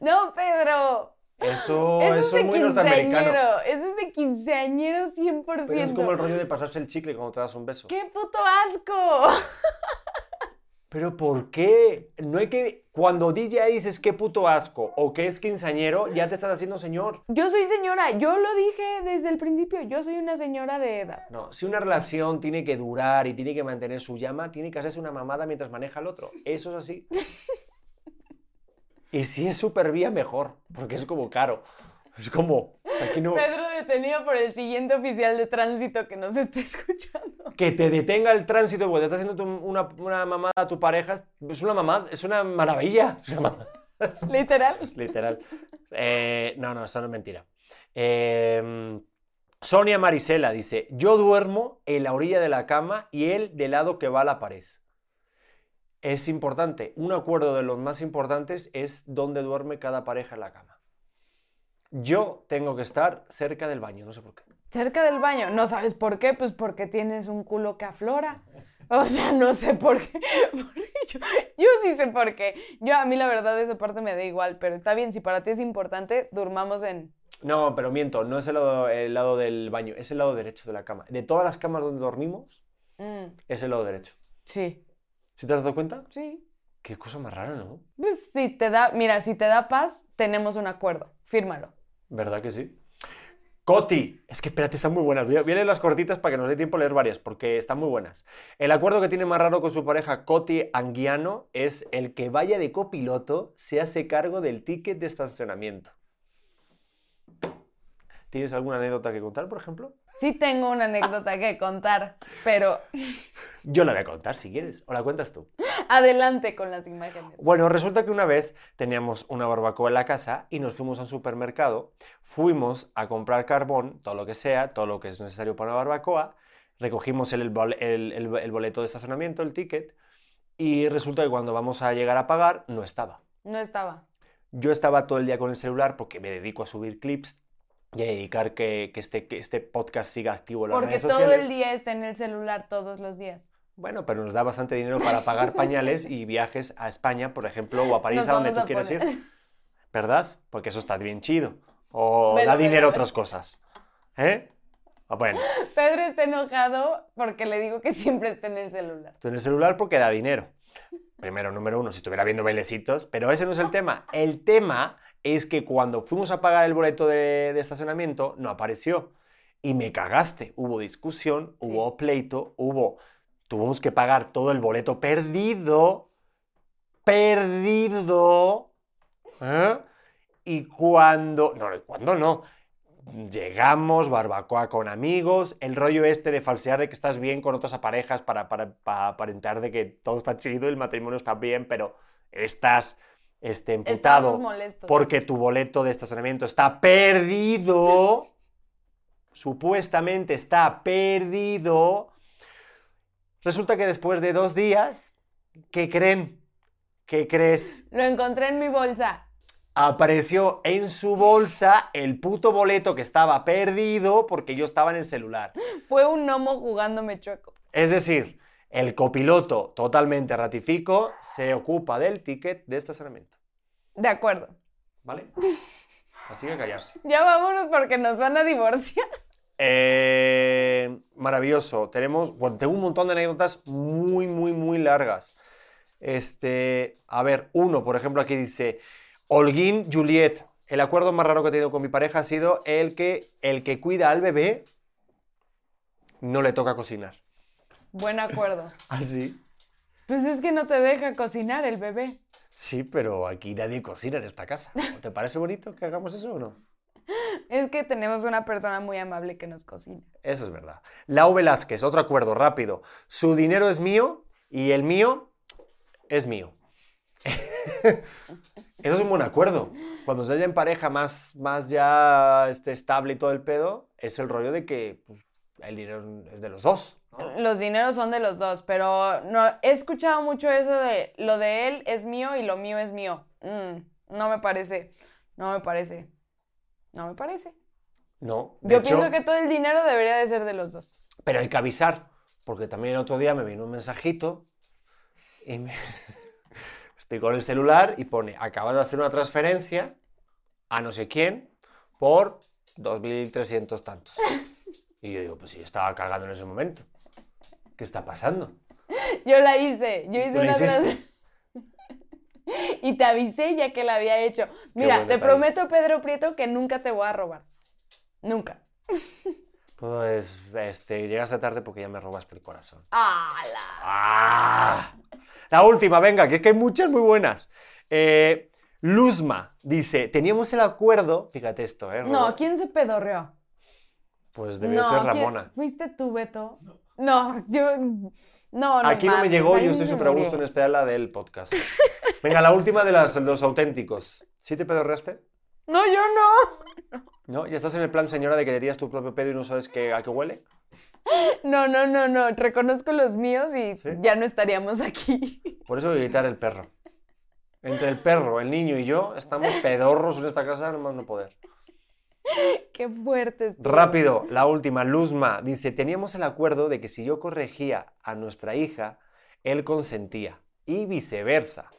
No, Pedro. Eso, Eso, eso es muy norteamericano. quinceañero. Eso es de quinceañero 100%. Pero es como el rollo de pasarse el chicle cuando te das un beso. ¡Qué puto asco! Pero ¿por qué? No hay que. Cuando DJ dices qué puto asco o que es quinceañero, ya te estás haciendo señor. Yo soy señora, yo lo dije desde el principio, yo soy una señora de edad. No, si una relación tiene que durar y tiene que mantener su llama, tiene que hacerse una mamada mientras maneja al otro. Eso es así. Y si es super vía, mejor, porque es como caro. Es como. aquí no. Pedro detenido por el siguiente oficial de tránsito que nos esté escuchando. Que te detenga el tránsito porque te está haciendo tu- una, una mamada a tu pareja, es una mamada, es una maravilla. Es una mamada. Literal. Literal. Eh, no, no, eso no es mentira. Eh, Sonia Marisela dice, yo duermo en la orilla de la cama y él del lado que va a la pared. Es importante, un acuerdo de los más importantes es dónde duerme cada pareja en la cama. Yo tengo que estar cerca del baño, no sé por qué. Cerca del baño. ¿No sabes por qué? Pues porque tienes un culo que aflora. O sea, no sé por qué. Yo, yo sí sé por qué. Yo a mí la verdad esa parte me da igual, pero está bien, si para ti es importante, durmamos en... No, pero miento, no es el lado, el lado del baño, es el lado derecho de la cama. De todas las camas donde dormimos, Mm, es el lado derecho. sí, ¿Sí te has dado cuenta? sí. Qué cosa más rara, ¿no? Pues si te da, mira, si te da paz, tenemos un acuerdo. Fírmalo. ¿Verdad que sí? Coti, es que espérate, están muy buenas. Leer las cortitas para que nos dé tiempo a leer varias, porque están muy buenas. El acuerdo que tiene más raro con su pareja Coti Anguiano es el que vaya de copiloto se hace cargo del ticket de estacionamiento. ¿Tienes alguna anécdota que contar, por ejemplo? Sí tengo una anécdota que contar, pero Yo la voy a contar si quieres, o la cuentas tú. adelante con las imágenes. Bueno, resulta que una vez teníamos una barbacoa en la casa y nos fuimos a un supermercado, fuimos a comprar carbón, todo lo que sea, todo lo que es necesario para una barbacoa, recogimos el, bol- el- el- el boleto de estacionamiento, el ticket, y resulta que cuando vamos a llegar a pagar, no estaba. No estaba. Yo estaba todo el día con el celular porque me dedico a subir clips y a dedicar que, que este, que este podcast siga activo en las Porque redes todo sociales. el día está en el celular, todos los días. Bueno, pero nos da bastante dinero para pagar pañales y viajes a España, por ejemplo, o a París, a donde tú a quieres ir. ¿Verdad? Porque eso está bien chido. O Velo, da velo, dinero a velo. otras cosas. ¿Eh? Ah, Bueno, Pedro está enojado porque le digo que siempre está en el celular. tú en el celular porque da dinero. Primero, número uno, si estuviera viendo bailecitos, pero ese no es el tema. El tema es que cuando fuimos a pagar el boleto de, de estacionamiento, no apareció. Y me cagaste. Hubo discusión, Sí. hubo pleito, hubo... Tuvimos que pagar todo el boleto perdido. Perdido. ¿eh? Y cuando... No, cuando no. Llegamos, barbacoa con amigos, el rollo este de falsear de que estás bien con otras parejas para, para, para aparentar de que todo está chido, el matrimonio está bien, pero estás este, emputado porque tu boleto de estacionamiento está perdido. Supuestamente está perdido. Resulta que después de dos días, ¿qué creen? ¿Qué crees? Lo encontré en mi bolsa. Apareció en su bolsa el puto boleto que estaba perdido porque yo estaba en el celular. Fue un gnomo jugándome chueco. Es decir, el copiloto, totalmente ratifico, se ocupa del ticket de estacionamiento. De acuerdo. ¿Vale? Así que callarse. Ya vámonos porque nos van a divorciar. Eh, maravilloso. Tenemos, bueno, tengo un montón de anécdotas muy, muy, muy largas. Este, a ver, uno, por ejemplo, aquí dice, Holguín Juliet, el acuerdo más raro que he tenido con mi pareja ha sido el que el que cuida al bebé no le toca cocinar. Buen acuerdo. Así. Pues es que no te deja cocinar el bebé. Sí, pero aquí nadie cocina en esta casa. ¿Te parece bonito que hagamos eso o no? Es que tenemos una persona muy amable que nos cocina. Eso es verdad. Lau Velázquez, otro acuerdo rápido. Su dinero es mío y el mío es mío. Eso es un buen acuerdo. Cuando se haya en pareja más, más ya este, estable y todo el pedo, es el rollo de que pues, el dinero es de los dos. ¿no? Los dineros son de los dos, pero no, he escuchado mucho eso de lo de él es mío y lo mío es mío. Mm, no me parece, no me parece, no me parece. No. Yo hecho, pienso que todo el dinero debería de ser de los dos. Pero hay que avisar, porque también el otro día me vino un mensajito y me... estoy con el celular y pone, acabas de hacer una transferencia a no sé quién por 2.300 tantos. Y yo digo, pues sí, estaba cargando en ese momento. ¿Qué está pasando? Yo la hice, yo hice ¿Tú la una trans- Y te avisé ya que la había hecho. Mira, te prometo, Pedro Prieto, que nunca te voy a robar. Nunca. Pues, este, llegaste tarde porque ya me robaste el corazón. ¡Hala! ¡Ah! La última, venga, que es que hay muchas muy buenas. Eh, Luzma dice, teníamos el acuerdo, fíjate esto, ¿eh? No? ¿quién se pedorreó? Pues debió no, ser ¿quién- Ramona. ¿Fuiste tú, Beto? No, yo... No, no Aquí no me llegó, yo estoy súper a gusto en este ala del podcast. Venga, la última de las, los auténticos. ¿Sí te pedorreaste? No, yo no. ¿No? ¿Ya estás en el plan, señora, de que te tiras tu propio pedo y no sabes qué, a qué huele? No, no, no, no. Reconozco los míos y ¿Sí? ya no estaríamos aquí. Por eso voy a gritar el perro. Entre el perro, el niño y yo estamos pedorros en esta casa, no más no poder. Qué fuerte estuvo. Rápido, la última, Luzma, dice, teníamos el acuerdo de que si yo corregía a nuestra hija, él consentía. Y viceversa.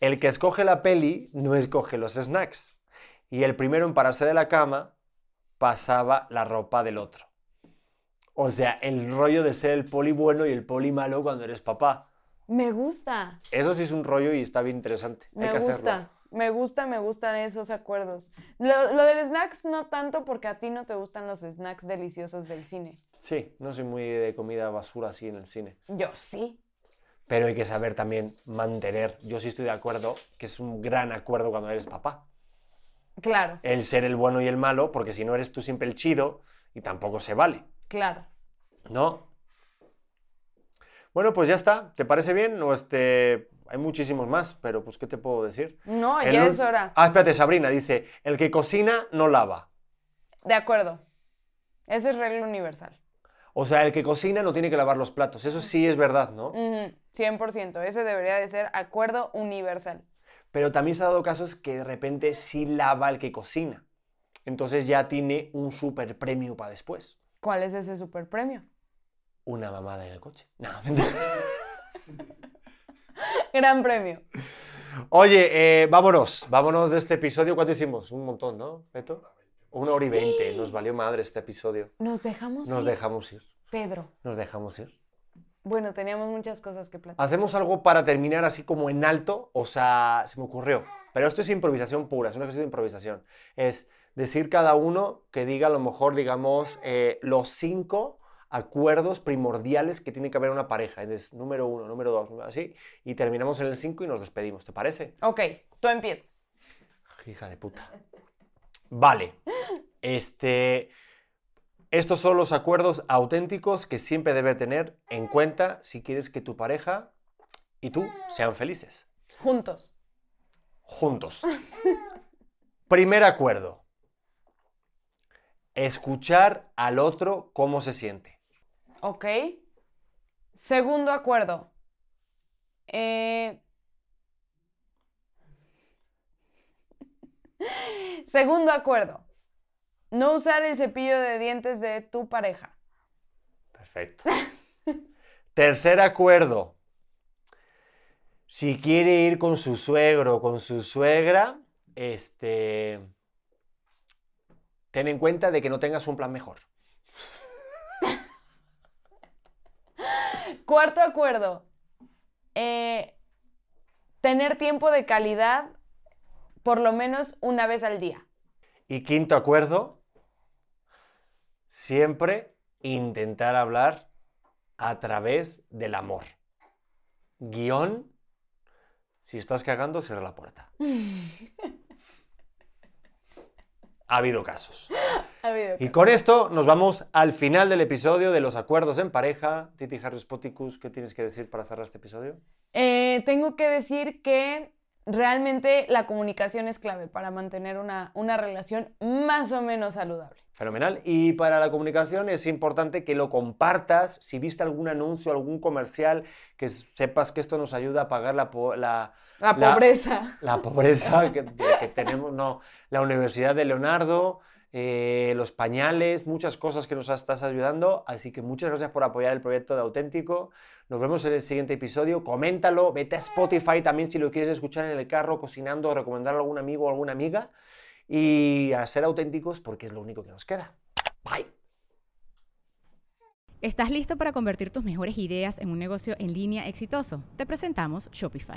El que escoge la peli no escoge los snacks. Y el primero en pararse de la cama pasaba la ropa del otro. O sea, el rollo de ser el poli bueno y el poli malo cuando eres papá. Me gusta. Eso sí es un rollo y está bien interesante. Hay Me que gusta. hacerlo. Me gusta, me gustan esos acuerdos. Lo, lo del snacks no tanto porque a ti no te gustan los snacks deliciosos del cine. Sí, no soy muy de comida basura así en el cine. Yo sí. Pero hay que saber también mantener. Yo sí estoy de acuerdo que es un gran acuerdo cuando eres papá. Claro, El ser el bueno y el malo, porque si no eres tú siempre el chido y tampoco se vale, claro. ¿no? Bueno, pues ya está. ¿Te parece bien? O este... Hay muchísimos más, pero pues ¿qué te puedo decir? No, El ya es hora. Ah, espérate, Sabrina dice, el que cocina no lava. De acuerdo. Esa es regla universal. O sea, el que cocina no tiene que lavar los platos. Eso sí es verdad, ¿no? Ujú, 100%. Ese debería de ser acuerdo universal. Pero también se ha dado casos que de repente sí lava el que cocina. Entonces ya tiene un super premio para después. ¿Cuál es ese super premio? Una mamada en el coche. No. Gran premio. Oye, eh, vámonos. Vámonos de este episodio. ¿Cuánto hicimos? Un montón, ¿no, Beto? Una hora y veinte. Nos valió madre este episodio. Nos dejamos Nos ir. dejamos ir. Pedro. Nos dejamos ir. Bueno, teníamos muchas cosas que platicar. Hacemos algo para terminar así como en alto. O sea, se me ocurrió. Pero esto es improvisación pura. Es una cuestión de improvisación. Es decir cada uno que diga a lo mejor, digamos, eh, los cinco acuerdos primordiales que tiene que haber una pareja. Es número uno, número dos, así. Y terminamos en el cinco y nos despedimos. ¿Te parece? Ok, tú empiezas. Hija de puta. Vale. Este. Estos son los acuerdos auténticos que siempre debe tener en cuenta si quieres que tu pareja y tú sean felices. Juntos. Juntos. Primer acuerdo. Escuchar al otro cómo se siente. Ok. Segundo acuerdo. Eh, Segundo acuerdo. No usar el cepillo de dientes de tu pareja. Perfecto. Tercer acuerdo. Si quiere ir con su suegro o con su suegra, este, ten en cuenta de que no tengas un plan mejor. Cuarto acuerdo. eh, tener tiempo de calidad por lo menos una vez al día. Y quinto acuerdo, siempre intentar hablar a través del amor. Guión, si estás cagando, cierra la puerta. Ha habido casos. Ha Y con esto nos vamos al final del episodio de los acuerdos en pareja. Titi Harris Poticus, ¿qué tienes que decir para cerrar este episodio? Eh, tengo que decir que realmente la comunicación es clave para mantener una, una relación más o menos saludable. Fenomenal. Y para la comunicación es importante que lo compartas. Si viste algún anuncio, algún comercial, que sepas que esto nos ayuda a pagar la, la, pobreza. la pobreza que, que tenemos, no, la Universidad de Leonardo, eh, los pañales, muchas cosas que nos estás ayudando. Así que muchas gracias por apoyar el proyecto de Auténtico. Nos vemos en el siguiente episodio. Coméntalo, vete a Spotify también si lo quieres escuchar en el carro, cocinando, recomendarlo a algún amigo o alguna amiga. Y a ser auténticos porque es lo único que nos queda. Bye. ¿Estás listo para convertir tus mejores ideas en un negocio en línea exitoso? Te presentamos Shopify.